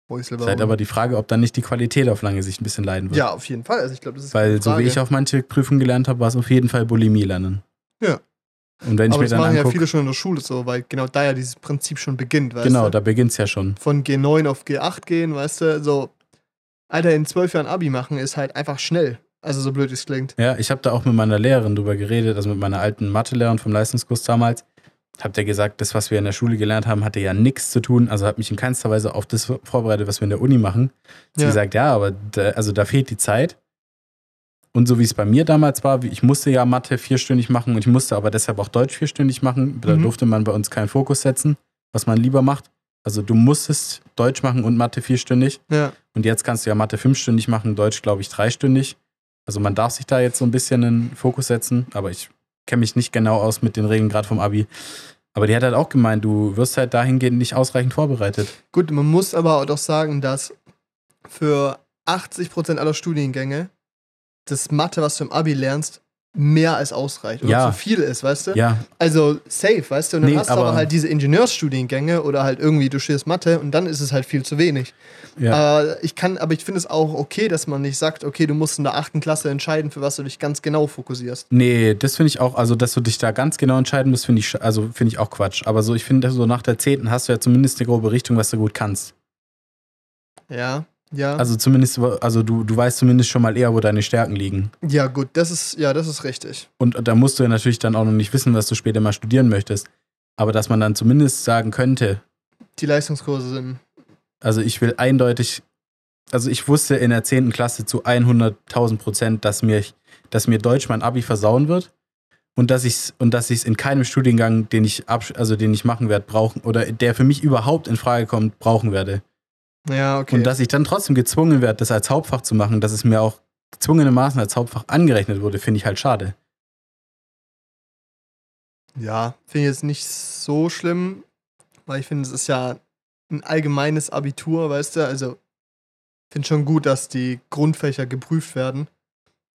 A: Ist
B: Es ist halt aber die Frage, ob dann nicht die Qualität auf lange Sicht ein bisschen leiden wird.
A: Ja, auf jeden Fall. Also ich glaube, das ist
B: Weil so wie ich auf manche Prüfungen gelernt habe, war es auf jeden Fall Bulimie lernen.
A: Ja.
B: Und wenn ich
A: Aber
B: mir
A: das
B: dann
A: machen ja
B: angucke,
A: viele schon in der Schule so, weil genau da ja dieses Prinzip schon beginnt, weißt
B: genau,
A: du?
B: da beginnt es ja schon.
A: Von G9 auf G8 gehen, weißt du? So, Alter, in zwölf Jahren Abi machen ist halt einfach schnell. Also so blöd es klingt.
B: Ja, ich habe da auch mit meiner Lehrerin drüber geredet, also mit meiner alten Mathelehrerin vom Leistungskurs damals. Hab der gesagt, das, was wir in der Schule gelernt haben, hatte ja nichts zu tun, also hat mich in keinster Weise auf das vorbereitet, was wir in der Uni machen. Sie
A: Ja.
B: gesagt, ja, aber da, also da fehlt die Zeit. Und so wie es bei mir damals war, ich musste ja Mathe vierstündig machen und ich musste aber deshalb auch Deutsch vierstündig machen. Da
A: Mhm.
B: durfte man bei uns keinen Fokus setzen, was man lieber macht. Also du musstest Deutsch machen und Mathe vierstündig.
A: Ja.
B: Und jetzt kannst du ja Mathe fünfstündig machen, Deutsch, glaube ich, dreistündig. Also man darf sich da jetzt so ein bisschen einen Fokus setzen, aber ich kenne mich nicht genau aus mit den Regeln gerade vom Abi. Aber die hat halt auch gemeint, du wirst halt dahingehend nicht ausreichend vorbereitet.
A: Gut, man muss aber auch doch sagen, dass für 80% aller Studiengänge das Mathe, was du im Abi lernst, mehr als ausreicht. Oder
B: Ja.
A: zu viel ist, weißt du?
B: Ja,
A: Also safe, weißt du? Und dann
B: Nee,
A: hast du aber,
B: aber-
A: halt diese Ingenieursstudiengänge oder halt irgendwie du studierst Mathe und dann ist es halt viel zu wenig.
B: ja.
A: Äh, ich kann, aber ich finde es auch okay, dass man nicht sagt, okay, du musst in der achten Klasse entscheiden, für was du dich ganz genau fokussierst.
B: Nee, das finde ich auch, also dass du dich da ganz genau entscheiden musst, finde ich, also finde ich auch Quatsch. Aber so, ich finde, so nach der 10. hast du ja zumindest eine grobe Richtung, was du gut kannst.
A: Ja, ja.
B: Also zumindest, also du, du weißt zumindest schon mal eher, wo deine Stärken liegen.
A: ja, gut, das ist, ja, das ist richtig.
B: Und da musst du ja natürlich dann auch noch nicht wissen, was du später mal studieren möchtest. Aber dass man dann zumindest sagen könnte,
A: Die Leistungskurse sind.
B: also ich will eindeutig, also ich wusste in der 10. Klasse zu 100.000 Prozent, dass mir, dass mir Deutsch mein Abi versauen wird. Und dass ich es und dass ich es in keinem Studiengang, den ich absch also den ich machen werde, brauchen oder der für mich überhaupt in Frage kommt, brauchen werde.
A: Ja, okay.
B: Und dass ich dann trotzdem gezwungen werde, das als Hauptfach zu machen, dass es mir auch gezwungenermaßen als Hauptfach angerechnet wurde, finde ich halt schade.
A: ja, finde ich jetzt nicht so schlimm, weil ich finde, es ist ja ein allgemeines Abitur, weißt du? Also, ich finde schon gut, dass die Grundfächer geprüft werden.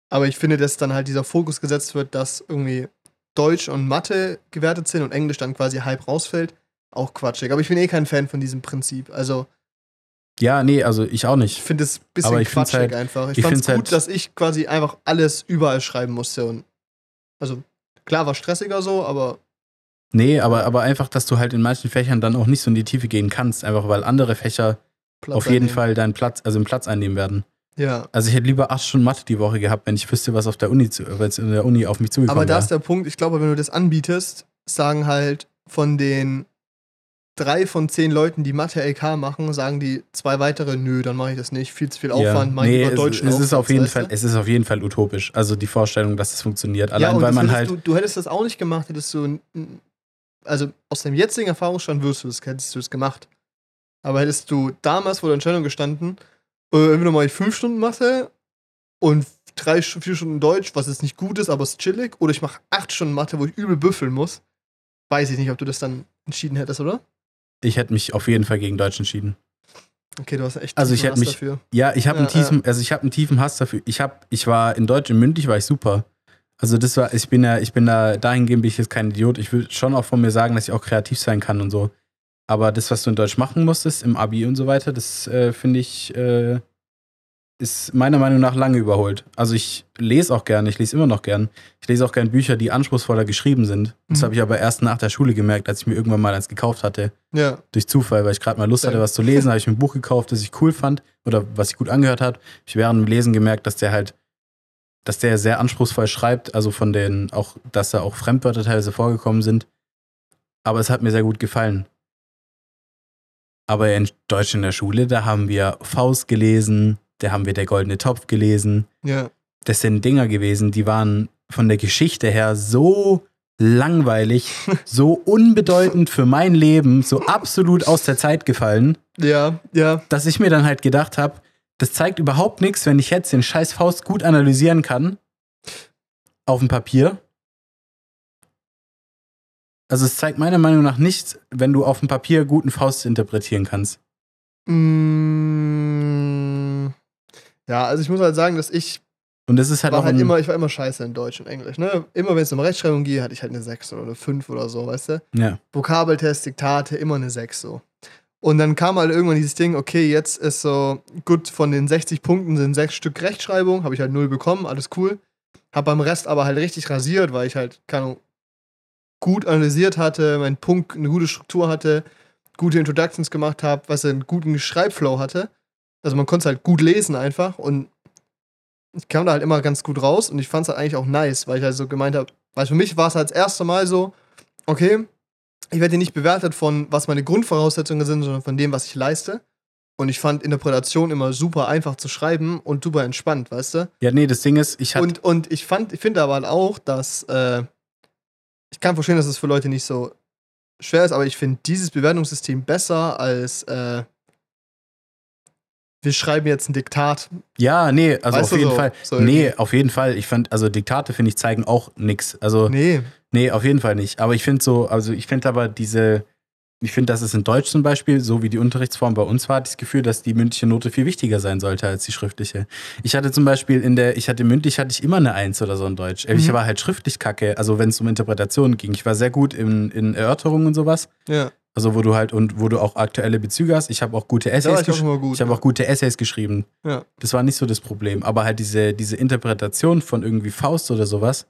A: Aber ich finde, dass dann halt dieser Fokus gesetzt wird, dass irgendwie Deutsch und Mathe gewertet sind und Englisch dann quasi halb rausfällt, auch quatschig. Aber ich bin eh kein Fan von diesem Prinzip. Also,
B: Ja, nee, also ich auch
A: Ich
B: nicht.
A: finde es ein bisschen
B: Aber ich
A: quatschig
B: halt-
A: einfach. Ich,
B: ich
A: fand es
B: find's
A: gut,
B: halt-
A: dass ich quasi einfach alles überall schreiben musste. Und also klar war stressiger so, aber
B: Nee, aber, aber einfach, dass du halt in manchen Fächern dann auch nicht so in die Tiefe gehen kannst, einfach weil andere Fächer
A: Platz
B: auf jeden
A: einnehmen.
B: Fall deinen Platz, also einen Platz einnehmen werden.
A: Ja.
B: Also ich hätte lieber acht Stunden Mathe die Woche gehabt, wenn ich wüsste, was auf der Uni, zu, in der Uni auf mich zugekommen
A: Aber da ist der Punkt, ich glaube, wenn du das anbietest, sagen halt von den drei von zehn Leuten, die Mathe LK machen, sagen die zwei weitere, nö, dann mache ich das nicht. Viel zu viel Aufwand, ich
B: nee, es,
A: Deutsch.
B: es ist auf jeden Fall, es ist auf jeden Fall utopisch. Also die Vorstellung, dass es funktioniert.
A: Ja,
B: Allein
A: und
B: weil
A: das
B: man
A: hättest
B: halt,
A: Du, du hättest das auch nicht gemacht, hättest du. Also aus deinem jetzigen Erfahrungsstand wirst du das, hättest du es gemacht. Aber hättest du damals vor der Entscheidung gestanden, äh, entweder mache ich fünf Stunden Mathe und drei, vier Stunden Deutsch, was jetzt nicht gut ist, aber es ist chillig, oder ich mache acht Stunden Mathe, wo ich übel büffeln muss, weiß ich nicht, ob du das dann entschieden hättest, oder?
B: Ich hätte mich auf jeden Fall gegen Deutsch entschieden.
A: Okay, du hast echt
B: Also ich
A: tiefen
B: hätte
A: Hass
B: mich-
A: dafür.
B: Ja, ich habe
A: Ja,
B: einen tiefen, also ich habe einen tiefen Hass dafür. Ich habe, ich war in Deutsch, in mündlich war ich super. Also das war, ich bin ja, ich bin da, dahingehend bin ich jetzt kein Idiot. Ich will schon auch von mir sagen, dass ich auch kreativ sein kann und so. Aber das, was du in Deutsch machen musstest, im Abi und so weiter, das äh, finde ich, äh, ist meiner Meinung nach lange überholt. Also ich lese auch gern, ich lese immer noch gern. Ich lese auch gern Bücher, die anspruchsvoller geschrieben sind. Das
A: Mhm.
B: habe ich aber erst nach der Schule gemerkt, als ich mir irgendwann mal eins gekauft hatte
A: Ja,
B: durch Zufall, weil ich gerade mal Lust hatte, was zu lesen, habe ich mir ein Buch gekauft, das ich cool fand oder was sich gut angehört hat. Ich während dem Lesen gemerkt, dass der halt, dass der sehr anspruchsvoll schreibt, also von den auch, dass da auch Fremdwörter teilweise vorgekommen sind. Aber es hat mir sehr gut gefallen. Aber in Deutsch in der Schule, da haben wir Faust gelesen, da haben wir der goldene Topf gelesen.
A: ja.
B: Das sind Dinger gewesen, die waren von der Geschichte her so langweilig, so unbedeutend für mein Leben, so absolut aus der Zeit gefallen,
A: Ja, ja.
B: dass ich mir dann halt gedacht habe, das zeigt überhaupt nichts, wenn ich jetzt den scheiß Faust gut analysieren kann auf dem Papier. Also es zeigt meiner Meinung nach nichts, wenn du auf dem Papier guten Faust interpretieren kannst.
A: Mm, ja, also ich muss halt sagen, dass ich
B: Und das ist halt
A: war
B: auch
A: halt immer, ich war immer scheiße in Deutsch und Englisch. Ne? Immer wenn es um Rechtschreibung ging, hatte ich halt eine 6 oder eine 5 oder so, weißt du?
B: ja,
A: Vokabeltest, Diktate, immer eine 6 so. Und dann kam halt irgendwann dieses Ding, okay, jetzt ist so, gut, von den 60 Punkten sind sechs Stück Rechtschreibung, habe ich halt null bekommen, alles cool. Hab beim Rest aber halt richtig rasiert, weil ich halt, keine Ahnung, gut analysiert hatte, meinen Punkt, eine gute Struktur hatte, gute Introductions gemacht habe, was einen guten Schreibflow hatte. Also man konnte es halt gut lesen einfach und ich kam da halt immer ganz gut raus und ich fand es halt eigentlich auch nice, weil ich halt so gemeint habe, weil für mich war es halt das erste Mal so, okay, ich werde hier nicht bewertet von, was meine Grundvoraussetzungen sind, sondern von dem, was ich leiste. Und ich fand Interpretation immer super einfach zu schreiben und super entspannt, weißt du?
B: ja, nee, das Ding ist, ich hatte,
A: Und, und ich fand, ich finde aber halt auch, dass äh, ich kann verstehen, dass es für Leute nicht so schwer ist, aber ich finde dieses Bewertungssystem besser als äh, wir schreiben jetzt ein Diktat.
B: ja, nee, also
A: Weißt
B: auf jeden
A: so-
B: Fall,
A: so
B: nee, auf jeden Fall, ich fand, also Diktate, finde ich, zeigen auch nix. Also,
A: Nee.
B: Nee, auf jeden Fall nicht. Aber ich finde so, also ich finde aber diese, ich finde, dass es in Deutsch zum Beispiel, so wie die Unterrichtsform bei uns war, das Gefühl, dass die mündliche Note viel wichtiger sein sollte als die schriftliche. Ich hatte zum Beispiel in der, ich hatte mündlich, hatte ich immer eine Eins oder so in Deutsch. Ich
A: Mhm.
B: war halt schriftlich kacke, also wenn es um Interpretationen ging. Ich war sehr gut in, in Erörterungen und sowas.
A: Ja.
B: Also wo du halt, und wo du auch aktuelle Bezüge hast. Ich habe auch gute Essays
A: ich
B: geschrieben.
A: immer gut.
B: Ich habe
A: ja.
B: auch gute Essays geschrieben.
A: Ja.
B: Das war nicht so das Problem. Aber halt diese, diese Interpretation von irgendwie Faust oder sowas,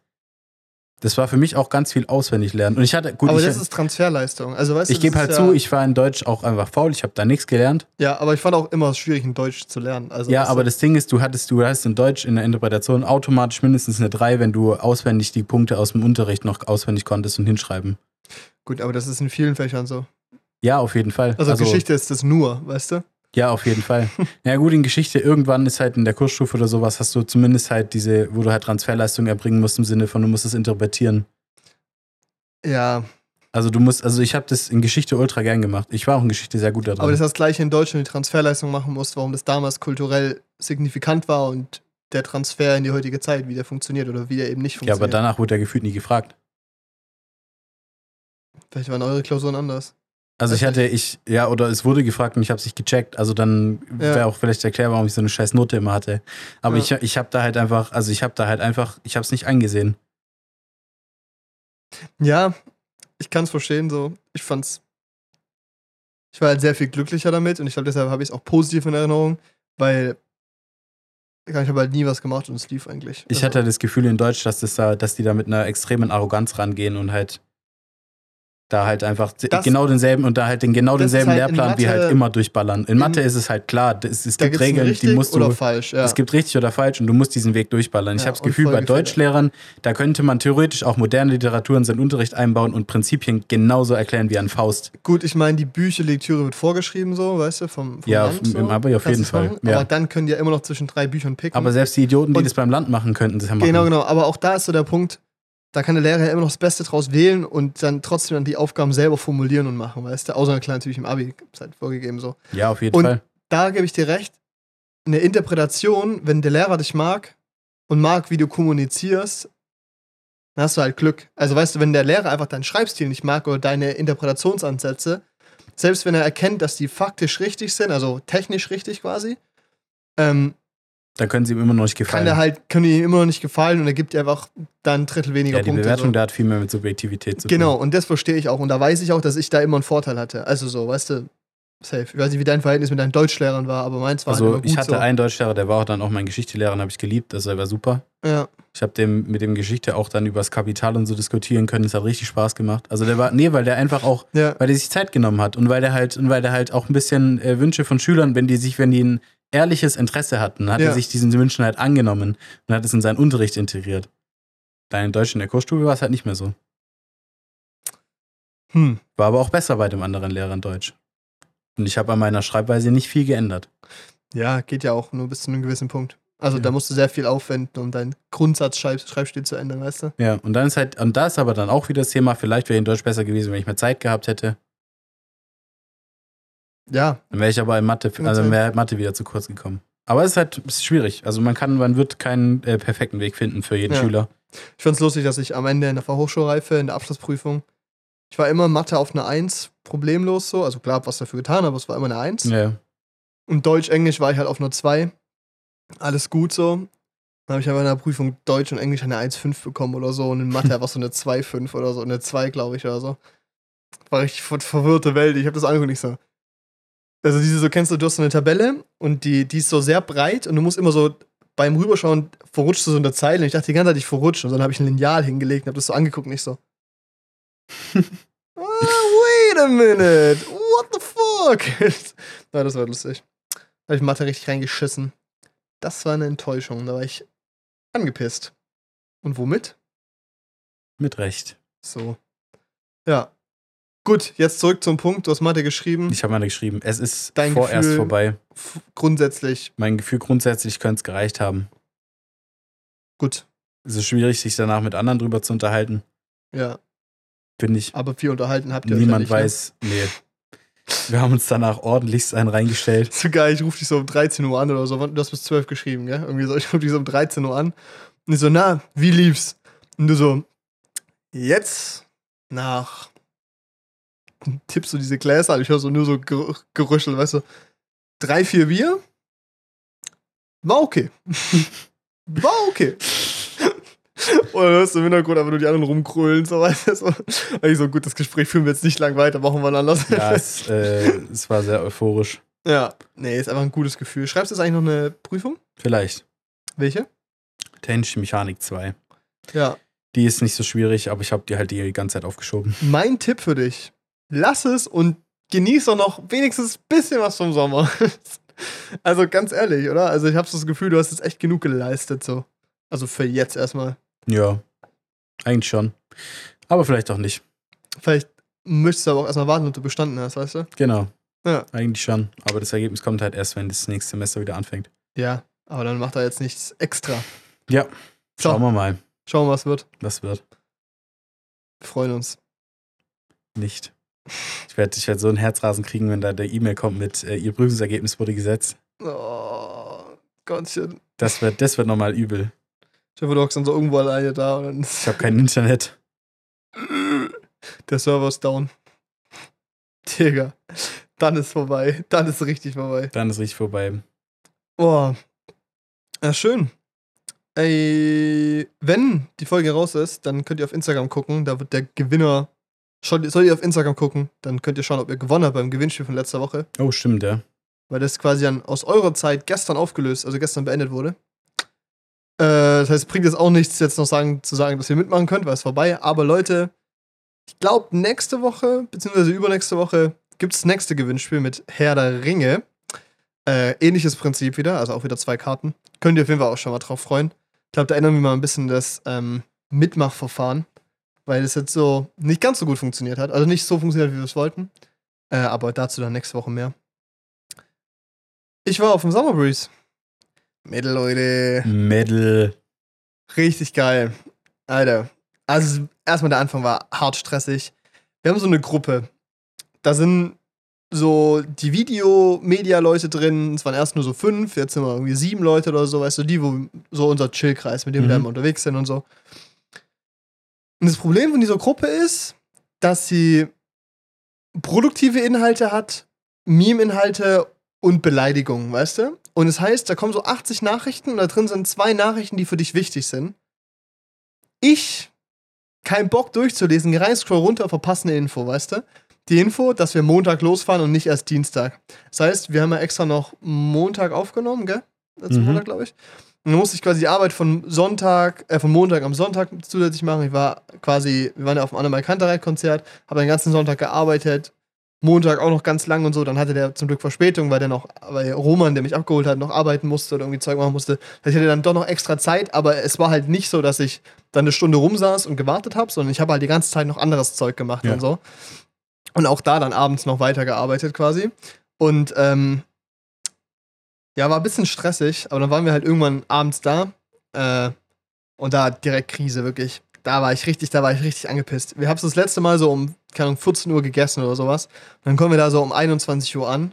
B: das war für mich auch ganz viel auswendig lernen. Und ich hatte, gut,
A: aber
B: ich,
A: das ist Transferleistung. Also weißt
B: ich gebe halt
A: ist
B: zu,
A: ja,
B: ich war in Deutsch auch einfach faul, ich habe da nichts gelernt.
A: Ja, aber ich fand auch immer schwierig, in Deutsch zu lernen. Also
B: ja, aber das Ding ist, du hattest, du hast in Deutsch in der Interpretation automatisch mindestens eine 3, wenn du auswendig die Punkte aus dem Unterricht noch auswendig konntest und hinschreiben.
A: Gut, aber das ist in vielen Fächern so.
B: Ja, auf jeden Fall.
A: Also, Geschichte ist das nur, weißt du?
B: Ja, auf jeden Fall. ja, gut, in Geschichte, irgendwann ist halt in der Kursstufe oder sowas, hast du zumindest halt diese, wo du halt Transferleistung erbringen musst, im Sinne von, du musst es interpretieren.
A: Ja,
B: Also du musst, also ich habe das in Geschichte ultra gern gemacht. Ich war auch in Geschichte sehr gut daran.
A: aber das ist das gleiche in Deutsch, wenn du die Transferleistung machen musst, warum das damals kulturell signifikant war und der Transfer in die heutige Zeit, wie der funktioniert oder wie der eben nicht
B: ja,
A: funktioniert.
B: aber danach wurde er gefühlt nie gefragt.
A: Vielleicht waren eure Klausuren anders.
B: Also ich hatte, ich, ja, oder es wurde gefragt und ich habe es nicht gecheckt. Also dann
A: Ja.
B: wäre auch vielleicht erklärt, warum ich so eine scheiß Note immer hatte. Aber
A: Ja.
B: ich, ich habe da halt einfach, also ich habe da halt einfach, ich habe es nicht eingesehen.
A: Ja, ich kann es verstehen so. Ich fand's. Ich war halt sehr viel glücklicher damit und ich glaube, deshalb habe ich es auch positiv in Erinnerung, weil ich habe halt nie was gemacht und es lief eigentlich.
B: Ich
A: Also,
B: hatte das Gefühl in Deutsch, dass, das da, dass die da mit einer extremen Arroganz rangehen und halt da halt einfach
A: Das-
B: genau denselben und da halt den genau denselben
A: halt in
B: Lehrplan wie
A: Mathe-
B: halt immer durchballern. In
A: in-
B: Mathe ist es halt klar, es, es gibt Regeln, die
A: richtig
B: musst du
A: oder falsch, ja.
B: Es gibt richtig oder falsch und du musst diesen Weg durchballern. Ich
A: Ja,
B: habe das Gefühl, bei. Deutschlehrern, da könnte man theoretisch auch moderne Literatur in seinen Unterricht einbauen und Prinzipien genauso erklären wie an Faust.
A: Gut, ich meine, die Bücherlektüre wird vorgeschrieben, so, weißt du, vom, vom
B: Ja,
A: Land.
B: im-
A: So.
B: im Abi auf
A: Kannst
B: jeden Fall,
A: machen.
B: ja.
A: Aber dann können die ja immer noch zwischen drei Büchern picken.
B: Aber selbst die Idioten, die
A: Und-
B: das beim Land machen, könnten das machen.
A: Genau, genau. Aber auch da ist so der Punkt, da kann der Lehrer ja immer noch das Beste draus wählen und dann trotzdem dann die Aufgaben selber formulieren und machen, weißt du? Außer klar natürlich im Abi, ist halt vorgegeben so.
B: Ja, auf jeden
A: Und-
B: Fall.
A: Da gebe ich dir recht. Eine Interpretation, wenn der Lehrer dich mag und mag, wie du kommunizierst, dann hast du halt Glück. Also weißt du, wenn der Lehrer einfach deinen Schreibstil nicht mag oder deine Interpretationsansätze, selbst wenn er erkennt, dass die faktisch richtig sind, also technisch richtig quasi, ähm,
B: Dann können sie ihm immer noch nicht
A: kann
B: gefallen.
A: der halt, können die ihm immer noch nicht gefallen und er gibt einfach dann ein Drittel weniger
B: ja, die
A: Punkte.
B: Bewertung
A: so.
B: da hat viel mehr mit Subjektivität zu
A: Genau,
B: tun.
A: und das verstehe ich auch. Und da weiß ich auch, dass ich da immer einen Vorteil hatte. Also so, weißt du, safe. Ich weiß nicht, wie dein Verhältnis mit deinen Deutschlehrern war, aber meins war halt
B: Also
A: gut
B: ich hatte
A: so.
B: einen Deutschlehrer, der war auch dann auch mein Geschichtelehrer, den habe ich geliebt, er war super.
A: Ja,
B: Ich habe dem mit dem Geschichte auch dann über das Kapital und so diskutieren können. Das hat richtig Spaß gemacht. Also der war, nee, weil der einfach auch,
A: ja,
B: weil der sich Zeit genommen hat und weil der halt, und weil der halt auch ein bisschen äh, Wünsche von Schülern, wenn die sich, wenn die ein ehrliches Interesse hatten, hat
A: Ja.
B: er sich diesen Wünschen halt angenommen und hat es in seinen Unterricht integriert. Dann in Deutsch in der Kursstube war es halt nicht mehr so.
A: hm.
B: War aber auch besser bei dem anderen Lehrer in Deutsch. Und ich habe an meiner Schreibweise nicht viel geändert.
A: ja, geht ja auch nur bis zu einem gewissen Punkt. Also
B: Ja.
A: da musst du sehr viel aufwenden, um deinen Grundsatz-Schreibstil zu ändern, weißt du?
B: Ja, und dann ist halt, und da ist aber dann auch wieder das Thema, vielleicht wäre in Deutsch besser gewesen, wenn ich mehr Zeit gehabt hätte.
A: Ja,
B: Dann wäre ich aber in Mathe, also wäre Mathe wieder zu kurz gekommen. Aber es ist halt es ist schwierig. Also man kann, man wird keinen äh, perfekten Weg finden für jeden
A: Ja.
B: Schüler.
A: ich fand's lustig, dass ich am Ende in der Fachhochschulreife, in der Abschlussprüfung, ich war immer Mathe auf eine Eins, problemlos so. Also klar, hab was dafür getan, aber es war immer eine Eins.
B: Ja.
A: Und Deutsch, Englisch war ich halt auf nur zwei. Alles gut so. Dann habe ich aber in der Prüfung Deutsch und Englisch eine 1,5 bekommen oder so. Und in Mathe einfach so eine 2,5 oder so. Eine 2, glaube ich, oder so. War richtig ver verwirrte Welt. Ich habe das angeguckt nicht so. Also diese, so kennst du, du hast so eine Tabelle und die, die ist so sehr breit und du musst immer so beim Rüberschauen verrutschst du so eine Zeile. Und ich dachte die ganze Zeit, ich verrutsche. Und dann habe ich ein Lineal hingelegt und habe das so angeguckt und nicht so. ah, wait a minute. What the fuck? ja, das war lustig. Da habe ich Mathe richtig reingeschissen. Das war eine Enttäuschung. Da war ich angepisst. Und womit?
B: Mit Recht.
A: So. Ja. Gut, jetzt zurück zum Punkt. Du hast Mathe geschrieben.
B: Ich habe mal geschrieben, es ist
A: Dein
B: vorerst
A: Gefühl-
B: vorbei.
A: Grundsätzlich
B: Mein Gefühl grundsätzlich könnte es gereicht haben.
A: gut.
B: Es ist schwierig, sich danach mit anderen drüber zu unterhalten.
A: Ja.
B: Finde ich.
A: Aber viel unterhalten habt ihr
B: Niemand
A: ne?
B: weiß. Nee. Wir haben uns danach ordentlichst einen reingestellt.
A: So geil, ich rufe dich so um 13 Uhr an oder so. Du hast bis 12 geschrieben, gell? Irgendwie so, ich rufe dich so um 13 Uhr an. Und ich so, na, wie lief's? Und du so, jetzt nach. Tippst du diese Gläser an? Ich höre so nur so Ger Gerüschel, weißt du? Drei, vier Bier? War okay. War okay. Und dann hörst du im Hintergrund aber nur die anderen rumkrölen, so weißt du. So. Und ich so, gut, das Gespräch führen wir jetzt nicht lang weiter, machen wir anders.
B: Ja, es, äh, es war sehr euphorisch.
A: Ja, nee, ist einfach ein gutes Gefühl. Schreibst du jetzt eigentlich noch eine Prüfung?
B: Vielleicht.
A: Welche?
B: Technische Mechanik 2.
A: Ja.
B: Die ist nicht so schwierig, aber ich habe die halt die ganze Zeit aufgeschoben.
A: Mein Tipp für dich: Lass es und genieß doch noch wenigstens ein bisschen was vom Sommer. also ganz ehrlich, oder? Also ich habe so das Gefühl, du hast jetzt echt genug geleistet, so. Also für jetzt erstmal.
B: Ja, eigentlich schon. Aber vielleicht auch nicht.
A: Vielleicht möchtest du aber auch erstmal warten, ob du bestanden hast, weißt du?
B: Genau.
A: Ja.
B: Eigentlich schon. Aber das Ergebnis kommt halt erst, wenn das nächste Semester wieder anfängt.
A: Ja, aber dann macht er jetzt nichts extra.
B: Ja.
A: So.
B: Schauen wir mal,
A: Schauen wir, was wird.
B: was wird.
A: Wir freuen uns.
B: Nicht. Ich werde ich werd so ein Herzrasen kriegen, wenn da der E-Mail kommt mit, äh, Ihr Prüfungsergebnis wurde gesetzt.
A: Oh, Gottchen.
B: Das wird, das wird nochmal übel.
A: Ich hoffe, du hockst dann so irgendwo alleine da und
B: Ich habe kein Internet.
A: Der Server ist down. Digga. Dann ist vorbei. Dann ist richtig vorbei.
B: Dann ist richtig vorbei.
A: Boah. Ja, schön. Ey, wenn die Folge raus ist, dann könnt ihr auf Instagram gucken. Da wird der Gewinner Schaut, soll ihr auf Instagram gucken, dann könnt ihr schauen, ob ihr gewonnen habt beim Gewinnspiel von letzter Woche.
B: Oh, stimmt, ja.
A: Weil das quasi dann aus eurer Zeit gestern aufgelöst, also gestern beendet wurde. Äh, das heißt, bringt es auch nichts, jetzt noch sagen, zu sagen, dass ihr mitmachen könnt, weil es vorbei. Aber Leute, ich glaube, nächste Woche, beziehungsweise übernächste Woche, gibt es das nächste Gewinnspiel mit Herr der Ringe. Äh, ähnliches Prinzip wieder, also auch wieder zwei Karten. Könnt ihr auf jeden Fall auch schon mal drauf freuen. Ich glaube, da ändern wir mal ein bisschen das ähm, Mitmachverfahren, weil es jetzt so nicht ganz so gut funktioniert hat. Also nicht so funktioniert, wie wir es wollten. Äh, aber dazu dann nächste Woche mehr. Ich war auf dem Summer Breeze. Mädel, Leute.
B: Medal.
A: Richtig geil. Alter. Also, erstmal der Anfang war hart stressig. Wir haben so eine Gruppe. Da sind so die Video-Media-Leute drin. Es waren erst nur so fünf, jetzt sind wir irgendwie sieben Leute oder so, weißt du, die, wo so unser Chill-Kreis, mit dem wir
B: Mhm.
A: da immer unterwegs sind und so. Und das Problem von dieser Gruppe ist, dass sie produktive Inhalte hat, Meme-Inhalte und Beleidigungen, weißt du? Und es heißt, da kommen so 80 Nachrichten und da drin sind zwei Nachrichten, die für dich wichtig sind. Ich, kein Bock durchzulesen, geh rein, scroll runter, verpasse eine Info, weißt du? Die Info, dass wir Montag losfahren und nicht erst Dienstag. Das heißt, wir haben ja extra noch Montag aufgenommen, gell? Letzten
B: Mhm.
A: Montag, glaube ich. Dann musste ich quasi die Arbeit von Sonntag, äh, von Montag am Sonntag zusätzlich machen. Ich war quasi, wir waren ja auf dem Annemal Kantereit-Konzert, habe den ganzen Sonntag gearbeitet, Montag auch noch ganz lang und so. Dann hatte der zum Glück Verspätung, weil der noch, weil Roman, der mich abgeholt hat, noch arbeiten musste oder irgendwie Zeug machen musste. Ich hatte dann doch noch extra Zeit, aber es war halt nicht so, dass ich dann eine Stunde rumsaß und gewartet habe, sondern ich habe halt die ganze Zeit noch anderes Zeug gemacht
B: Ja.
A: und so. Und auch da dann abends noch weitergearbeitet quasi. Und ähm, ja, war ein bisschen stressig, aber dann waren wir halt irgendwann abends da. Äh, und da direkt Krise, wirklich. Da war ich richtig, da war ich richtig angepisst. Wir haben es das letzte Mal so um, keine Ahnung, 14 Uhr gegessen oder sowas. Und dann kommen wir da so um 21 Uhr an.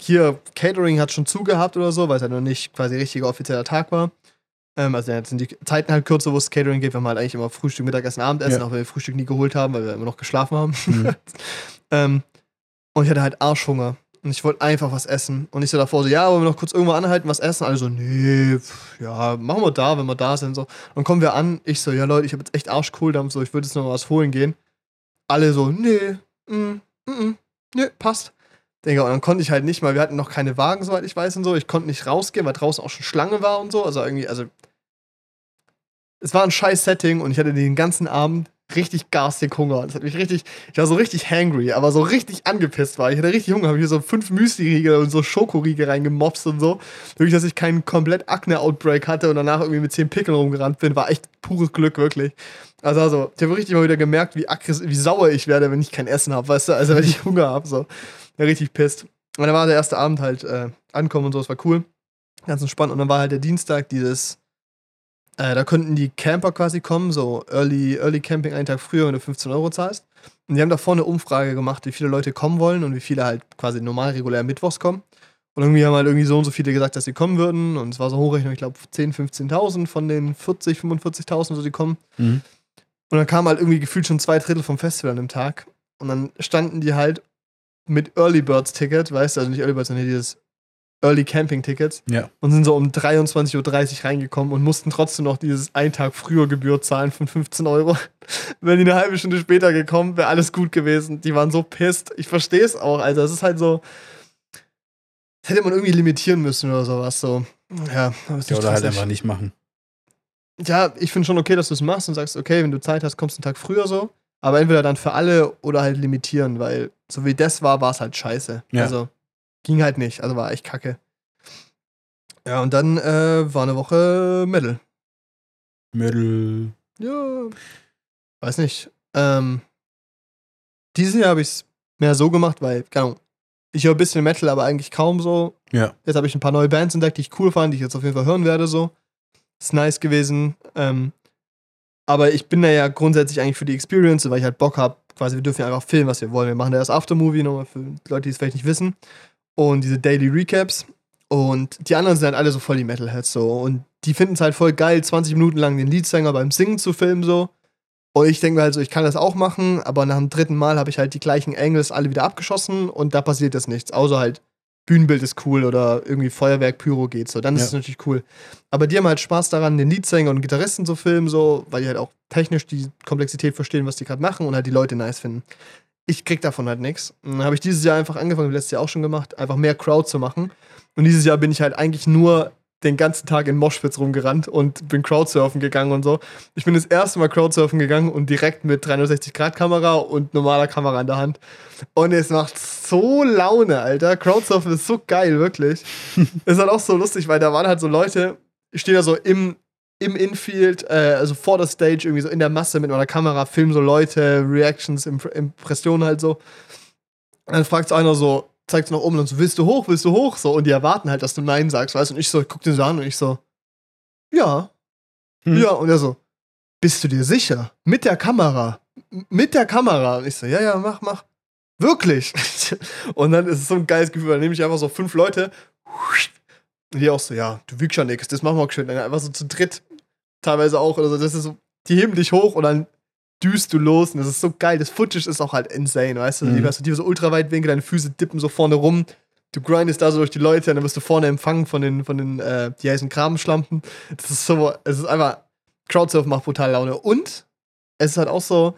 A: Hier, Catering hat schon zugehabt oder so, weil es ja noch nicht quasi richtiger offizieller Tag war. Ähm, also jetzt sind die Zeiten halt kürzer, wo es Catering geht. Wir haben halt eigentlich immer Frühstück, Mittagessen, Abendessen,
B: Ja.
A: auch wenn wir Frühstück nie geholt haben, weil wir immer noch geschlafen haben.
B: Mhm.
A: ähm, und ich hatte halt Arschhunger. Und ich wollte einfach was essen. Und ich so davor so, ja, wollen wir noch kurz irgendwo anhalten, was essen? Alle so, nee, pf, ja, machen wir da, wenn wir da sind. So. Dann kommen wir an. Ich so, ja, Leute, ich habe jetzt echt Arschkohldampf, so, ich würde jetzt noch was holen gehen. Alle so, nee, mm, mm, mm, nee, passt. Digga, und dann konnte ich halt nicht mal, wir hatten noch keine Wagen, soweit ich weiß und so. Ich konnte nicht rausgehen, weil draußen auch schon Schlange war und so. Also irgendwie, also. Es war ein scheiß Setting und ich hatte den ganzen Abend richtig garstig Hunger. Das hat mich richtig, ich war so richtig hangry, aber so richtig angepisst war. Ich hatte richtig Hunger, habe hier so fünf Müsli-Riegel und so Schokoriegel reingemopst und so. Wirklich, dass ich keinen komplett Akne-Outbreak hatte und danach irgendwie mit zehn Pickeln rumgerannt bin, war echt pures Glück, wirklich. Also, also ich habe richtig mal wieder gemerkt, wie, wie sauer ich werde, wenn ich kein Essen habe, weißt du? Also, wenn ich Hunger habe, so. Ja, richtig pisst. Und dann war der erste Abend halt äh, ankommen und so, das war cool. Ganz entspannt. Und dann war halt der Dienstag dieses, äh, da konnten die Camper quasi kommen, so Early, Early Camping einen Tag früher, wenn du 15 Euro zahlst. Und die haben da vorne eine Umfrage gemacht, wie viele Leute kommen wollen und wie viele halt quasi normal, regulär mittwochs kommen. Und irgendwie haben halt irgendwie so und so viele gesagt, dass sie kommen würden. Und es war so Hochrechnung, ich glaube 10.000, 15.000 von den 40, 45.000, so die kommen.
B: Mhm.
A: Und dann kamen halt irgendwie gefühlt schon zwei Drittel vom Festival an dem Tag. Und dann standen die halt mit Early Birds Ticket, weißt du, also nicht Early Birds, sondern dieses Early Camping Tickets
B: Ja.
A: und sind so um 23.30 Uhr reingekommen und mussten trotzdem noch dieses einen Tag früher Gebühr zahlen von 15 Euro. Wenn die eine halbe Stunde später gekommen, wäre alles gut gewesen. Die waren so pisst. Ich verstehe es auch, also es ist halt so. Das hätte man irgendwie limitieren müssen oder sowas. So. Ja, aber
B: ja oder halt einfach nicht machen.
A: Ja, ich finde schon okay, dass du es machst und sagst, okay, wenn du Zeit hast, kommst du einen Tag früher so. Aber entweder dann für alle oder halt limitieren, weil so wie das war, war es halt scheiße.
B: Ja.
A: Also ging halt nicht. Also war echt kacke. Ja, und dann äh, war eine Woche Metal.
B: Mittel.
A: Ja. Weiß nicht. Ähm, dieses Jahr habe ich es mehr so gemacht, weil, keine Ahnung, ich höre ein bisschen Metal, aber eigentlich kaum so.
B: Ja.
A: Jetzt habe ich ein paar neue Bands entdeckt, die ich cool fand, die ich jetzt auf jeden Fall hören werde, so. Ist nice gewesen. Ähm, aber ich bin da ja grundsätzlich eigentlich für die Experience, weil ich halt Bock habe. Quasi, wir dürfen ja einfach filmen, was wir wollen. Wir machen da das Aftermovie nochmal für Leute, die es vielleicht nicht wissen. Und diese Daily Recaps. Und die anderen sind halt alle so voll die Metalheads so. Und die finden es halt voll geil, 20 Minuten lang den Leadsänger beim Singen zu filmen so. Und ich denke mir halt so, ich kann das auch machen, aber nach dem dritten Mal habe ich halt die gleichen Angles alle wieder abgeschossen und da passiert jetzt nichts. Außer halt Bühnenbild ist cool oder irgendwie Feuerwerk, Pyro geht so, dann ist
B: Ja.
A: es natürlich cool. Aber die haben halt Spaß daran, den Leadsänger und Gitarristen zu filmen, so, weil die halt auch technisch die Komplexität verstehen, was die gerade machen und halt die Leute nice finden. Ich krieg davon halt nichts. Dann habe ich dieses Jahr einfach angefangen, wie letztes Jahr auch schon gemacht, einfach mehr Crowd zu machen. Und dieses Jahr bin ich halt eigentlich nur den ganzen Tag in Moshpits rumgerannt und bin Crowdsurfen gegangen und so. Ich bin das erste Mal Crowdsurfen gegangen und direkt mit 360-Grad-Kamera und normaler Kamera in der Hand. Und es macht so Laune, Alter. Crowdsurfen ist so geil, wirklich. ist halt auch so lustig, weil da waren halt so Leute, ich stehe da so im, im Infield, äh, also vor der Stage, irgendwie so in der Masse mit meiner Kamera, filmen so Leute, Reactions, Imp Impressionen halt so. Und dann fragt so einer so, zeigt nach oben und so, willst du hoch, willst du hoch? So, und die erwarten halt, dass du Nein sagst, weißt du? Und ich so, guck den so an und ich so, ja.
B: Hm.
A: Ja, und er so, bist du dir sicher? Mit der Kamera. M- Mit der Kamera. Und ich so, ja, ja, mach, mach. Wirklich. und dann ist es so ein geiles Gefühl, dann nehme ich einfach so fünf Leute. Und die auch so, ja, du wiegst ja nichts, das machen wir auch schön. Dann einfach so zu dritt, teilweise auch oder so. Das ist so, die heben dich hoch und dann düst du los und das ist so geil. Das Footage ist auch halt insane, weißt du?
B: Mhm.
A: Die hast du die so ultraweitwinkel, deine Füße dippen so vorne rum. Du grindest da so durch die Leute und dann wirst du vorne empfangen von den, von den, äh, die heißen Kramschlampen. Das ist so, es ist einfach, Crowdsurf macht brutal Laune. Und es ist halt auch so,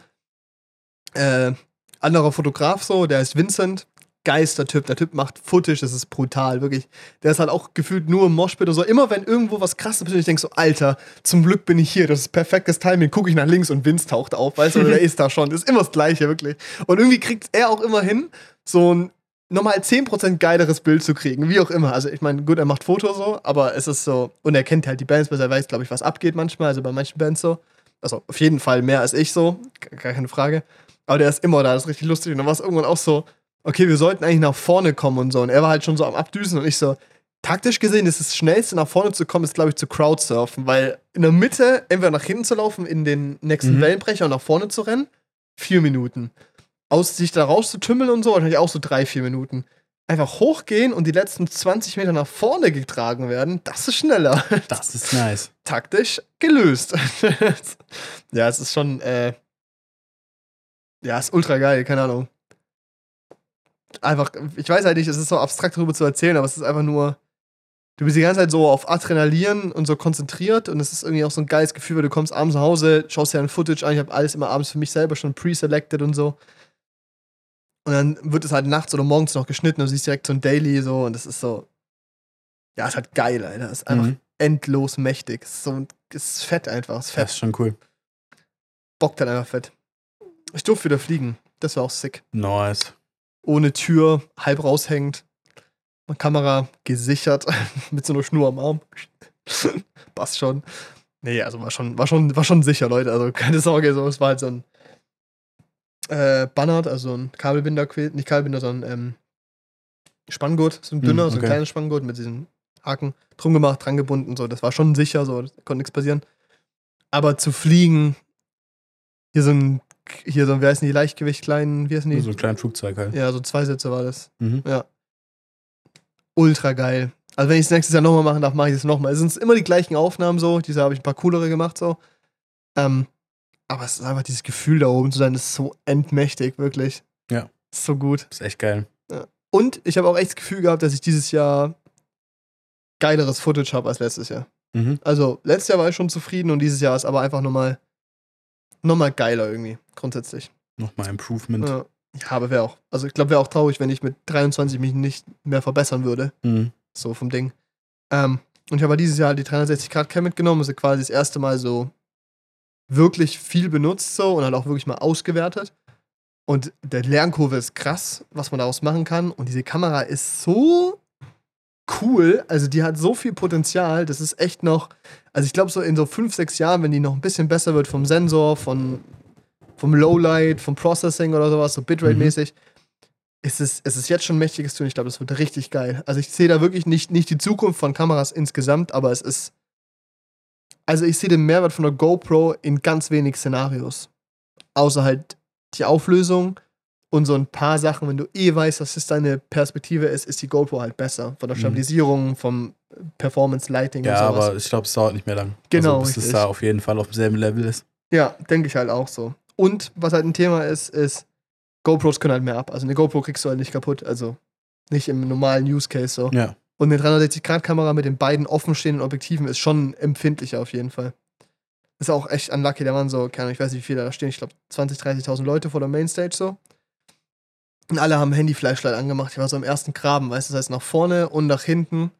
A: äh, anderer Fotograf so, der ist Vincent. Geistertyp, der Typ macht Footage, das ist brutal, wirklich. Der ist halt auch gefühlt nur im Moshpit und so. Immer wenn irgendwo was krasses passiert, ich denke so, Alter, zum Glück bin ich hier, das ist perfektes Timing. Gucke ich nach links und Vince taucht auf, weißt du, oder der ist da schon. Das ist immer das Gleiche, wirklich. Und irgendwie kriegt er auch immer hin, so ein nochmal 10% geileres Bild zu kriegen, wie auch immer. Also ich meine, gut, er macht Fotos so, aber es ist so, und er kennt halt die Bands, weil er weiß, glaube ich, was abgeht manchmal, also bei manchen Bands so. Also auf jeden Fall mehr als ich so, gar keine Frage. Aber der ist immer da, das ist richtig lustig. Und dann war es irgendwann auch so, okay, wir sollten eigentlich nach vorne kommen und so. Und er war halt schon so am Abdüsen und ich so, taktisch gesehen ist das Schnellste nach vorne zu kommen, ist glaube ich zu Crowdsurfen, weil in der Mitte entweder nach hinten zu laufen, in den nächsten
B: Mhm.
A: Wellenbrecher und nach vorne zu rennen, vier Minuten. Aus sich da rauszutümmeln und so, wahrscheinlich auch so drei, vier Minuten. Einfach hochgehen und die letzten 20 Meter nach vorne getragen werden, das ist schneller.
B: Das ist nice.
A: Taktisch gelöst. ja, es ist schon, äh, ja, ist ultra geil, keine Ahnung. Einfach, ich weiß halt nicht, es ist so abstrakt darüber zu erzählen, aber es ist einfach nur, du bist die ganze Zeit so auf Adrenalin und so konzentriert und es ist irgendwie auch so ein geiles Gefühl, weil du kommst abends nach Hause, schaust dir ein Footage an, ich habe alles immer abends für mich selber schon pre-selected und so. Und dann wird es halt nachts oder morgens noch geschnitten und du siehst direkt so ein Daily so und das ist so, ja, ist halt geil, Alter. Es ist einfach
B: Mhm.
A: endlos mächtig. Es ist, so, es ist fett einfach, es ist
B: Das
A: fett.
B: ist schon cool.
A: Bockt halt einfach fett. Ich durfte wieder fliegen. Das war auch sick.
B: Nice.
A: Ohne Tür, halb raushängend. Kamera gesichert, mit so einer Schnur am Arm. Passt schon. Nee, also war schon, war schon, war schon sicher, Leute. Also keine Sorge, so, es war halt so ein äh, Bannert, also ein Kabelbinder, nicht Kabelbinder, sondern ähm, Spanngurt, so ein
B: Hm,
A: dünner, so ein
B: okay.
A: kleines Spanngurt mit diesen Haken drum gemacht, dran gebunden, so. Das war schon sicher, so, konnte nichts passieren. Aber zu fliegen, hier so ein, hier so ein, wie heißen die Leichtgewicht kleinen, wie heißen die?
B: So ein kleines Flugzeug halt.
A: Ja, so zwei Sätze war das.
B: Mhm.
A: Ultra geil. Also wenn ich es nächstes Jahr nochmal machen darf, mache ich es nochmal. Es sind immer die gleichen Aufnahmen so. Diese habe ich ein paar coolere gemacht so. Ähm, aber es ist einfach dieses Gefühl da oben zu sein, das ist so endmächtig, wirklich.
B: Ja.
A: Ist so gut.
B: ist echt geil.
A: Und ich habe auch echt das Gefühl gehabt, dass ich dieses Jahr geileres Footage habe als letztes Jahr.
B: Mhm.
A: Also letztes Jahr war ich schon zufrieden und dieses Jahr ist aber einfach nochmal noch mal geiler irgendwie, grundsätzlich.
B: Nochmal Improvement.
A: Ja, ja aber wäre auch. Also ich glaube, wäre auch traurig, wenn ich mit 23 mich nicht mehr verbessern würde.
B: Mhm.
A: So vom Ding. Ähm, und ich habe dieses Jahr die 360 Grad Cam mitgenommen, also quasi das erste Mal so wirklich viel benutzt so und halt auch wirklich mal ausgewertet. Und der Lernkurve ist krass, was man daraus machen kann. Und diese Kamera ist so cool. Also die hat so viel Potenzial. Das ist echt noch, also ich glaube so in so fünf, sechs Jahren, wenn die noch ein bisschen besser wird vom Sensor, von, vom Lowlight, vom Processing oder sowas, so Bitrate-mäßig, ist es, es ist jetzt schon ein mächtiges Tun. Ich glaube, das wird richtig geil. Also ich sehe da wirklich nicht, nicht die Zukunft von Kameras insgesamt, aber es ist. Also ich sehe den Mehrwert von der GoPro in ganz wenig Szenarios. Außer halt die Auflösung und so ein paar Sachen, wenn du eh weißt, dass es deine Perspektive ist, ist die GoPro halt besser. Von der
B: Mhm.
A: Stabilisierung, vom Performance Lighting
B: Ja,
A: und sowas.
B: aber ich glaube, es dauert nicht mehr lang.
A: Genau,
B: Also, bis es da auf jeden Fall auf demselben Level ist.
A: Ja, denke ich halt auch so. Und was halt ein Thema ist, ist, GoPros können halt mehr ab. Also eine GoPro kriegst du halt nicht kaputt. Also Nicht im normalen Use Case so.
B: Ja.
A: Und eine 360-Grad-Kamera mit den beiden offenstehenden Objektiven ist schon empfindlicher auf jeden Fall. Ist auch echt unlucky. Da waren so, keine Ahnung, ich weiß nicht, wie viele da stehen. Ich glaube, 20.000, 30.000 Leute vor der Mainstage so. Und alle haben Handy-Flashlight angemacht. Ich war so im ersten Graben, weißt du, das heißt nach vorne und nach hinten.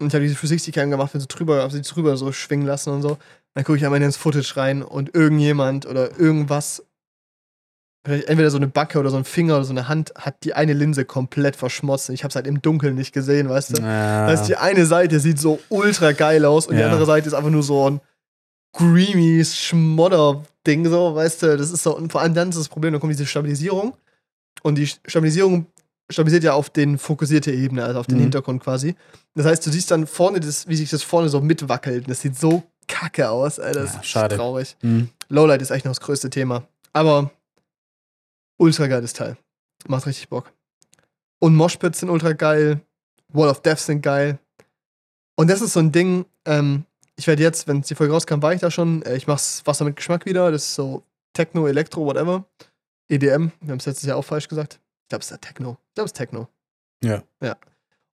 A: Und ich habe diese 360-Cam gemacht, wenn sie drüber, hab sie drüber so schwingen lassen und so. Dann gucke ich einmal ins Footage rein und irgendjemand oder irgendwas, vielleicht entweder so eine Backe oder so ein Finger oder so eine Hand, hat die eine Linse komplett verschmolzen. Ich habe es halt im Dunkeln nicht gesehen, weißt du.
B: Ja.
A: Das heißt, die eine Seite sieht so ultra geil aus und die
B: Ja.
A: andere Seite ist einfach nur so ein creamy Schmodder-Ding, so, weißt du. Das ist so, und vor allem dann ist das Problem, dann kommt diese Stabilisierung und die Stabilisierung stabilisiert ja auf den fokussierte Ebene, also auf den
B: Mhm.
A: Hintergrund quasi. Das heißt, du siehst dann vorne, das, wie sich das vorne so mitwackelt. Das sieht so kacke aus, Alter. Das
B: Ja,
A: ist
B: schade.
A: traurig.
B: Hm.
A: Lowlight ist eigentlich noch das größte Thema. Aber ultra geiles Teil. Macht richtig Bock. Und Moshpits sind ultra geil. Wall of Death sind geil. Und das ist so ein Ding, ähm, ich werde jetzt, wenn die Folge rauskam, war ich da schon. Äh, ich mach's Wasser mit Geschmack wieder. Das ist so Techno, Elektro, whatever. EDM. Wir haben es letztes Jahr auch falsch gesagt. Ich glaube, es ist ja Techno. Ich glaube, es ist Techno.
B: Ja.
A: Ja.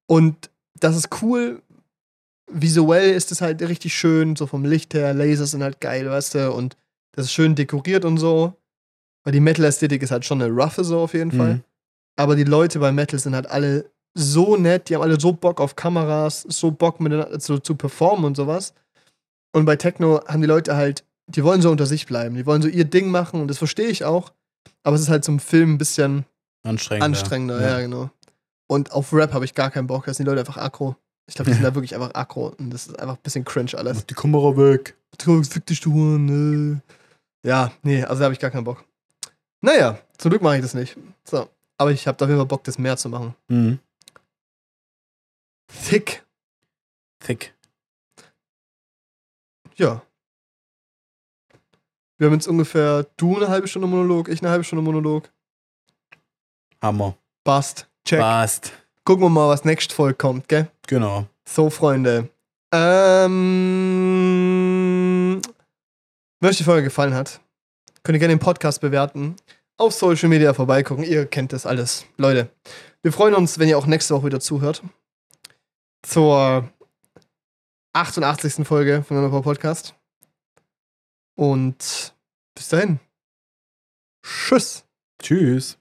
A: Und das ist cool. Visuell ist es halt richtig schön, so vom Licht her. Lasers sind halt geil, weißt du. Und das ist schön dekoriert und so. Weil die Metal-Ästhetik ist halt schon eine roughe so auf jeden Fall.
B: Mhm.
A: Aber die Leute bei Metal sind halt alle so nett, die haben alle so Bock auf Kameras, so Bock miteinander zu, zu performen und sowas. Und bei Techno haben die Leute halt, die wollen so unter sich bleiben, die wollen so ihr Ding machen und das verstehe ich auch. Aber es ist halt zum Film ein bisschen
B: Anstrengender.
A: anstrengender, ja, genau. Und auf Rap habe ich gar keinen Bock, da sind die Leute einfach aggro. Ich glaube, die sind da wirklich einfach aggro und das ist einfach ein bisschen cringe alles.
B: Mach die Kamera weg.
A: Fick dich, du Huren, äh. Ja, nee, also da habe ich gar keinen Bock. Naja, zum Glück mache ich das nicht. So. Aber ich habe auf jeden Fall Bock, das mehr zu machen.
B: Mhm.
A: Thick.
B: Thick.
A: Ja. Wir haben jetzt ungefähr du eine halbe Stunde Monolog, ich eine halbe Stunde Monolog.
B: Hammer.
A: Passt. Check.
B: Passt.
A: Gucken wir mal, was nächst voll kommt, gell?
B: Genau.
A: So, Freunde. Ähm, wenn euch die Folge gefallen hat, könnt ihr gerne den Podcast bewerten. Auf Social Media vorbeigucken. Ihr kennt das alles. Leute, wir freuen uns, wenn ihr auch nächste Woche wieder zuhört. Zur 88. Folge von Europa Podcast. Und bis dahin. Tschüss.
B: Tschüss.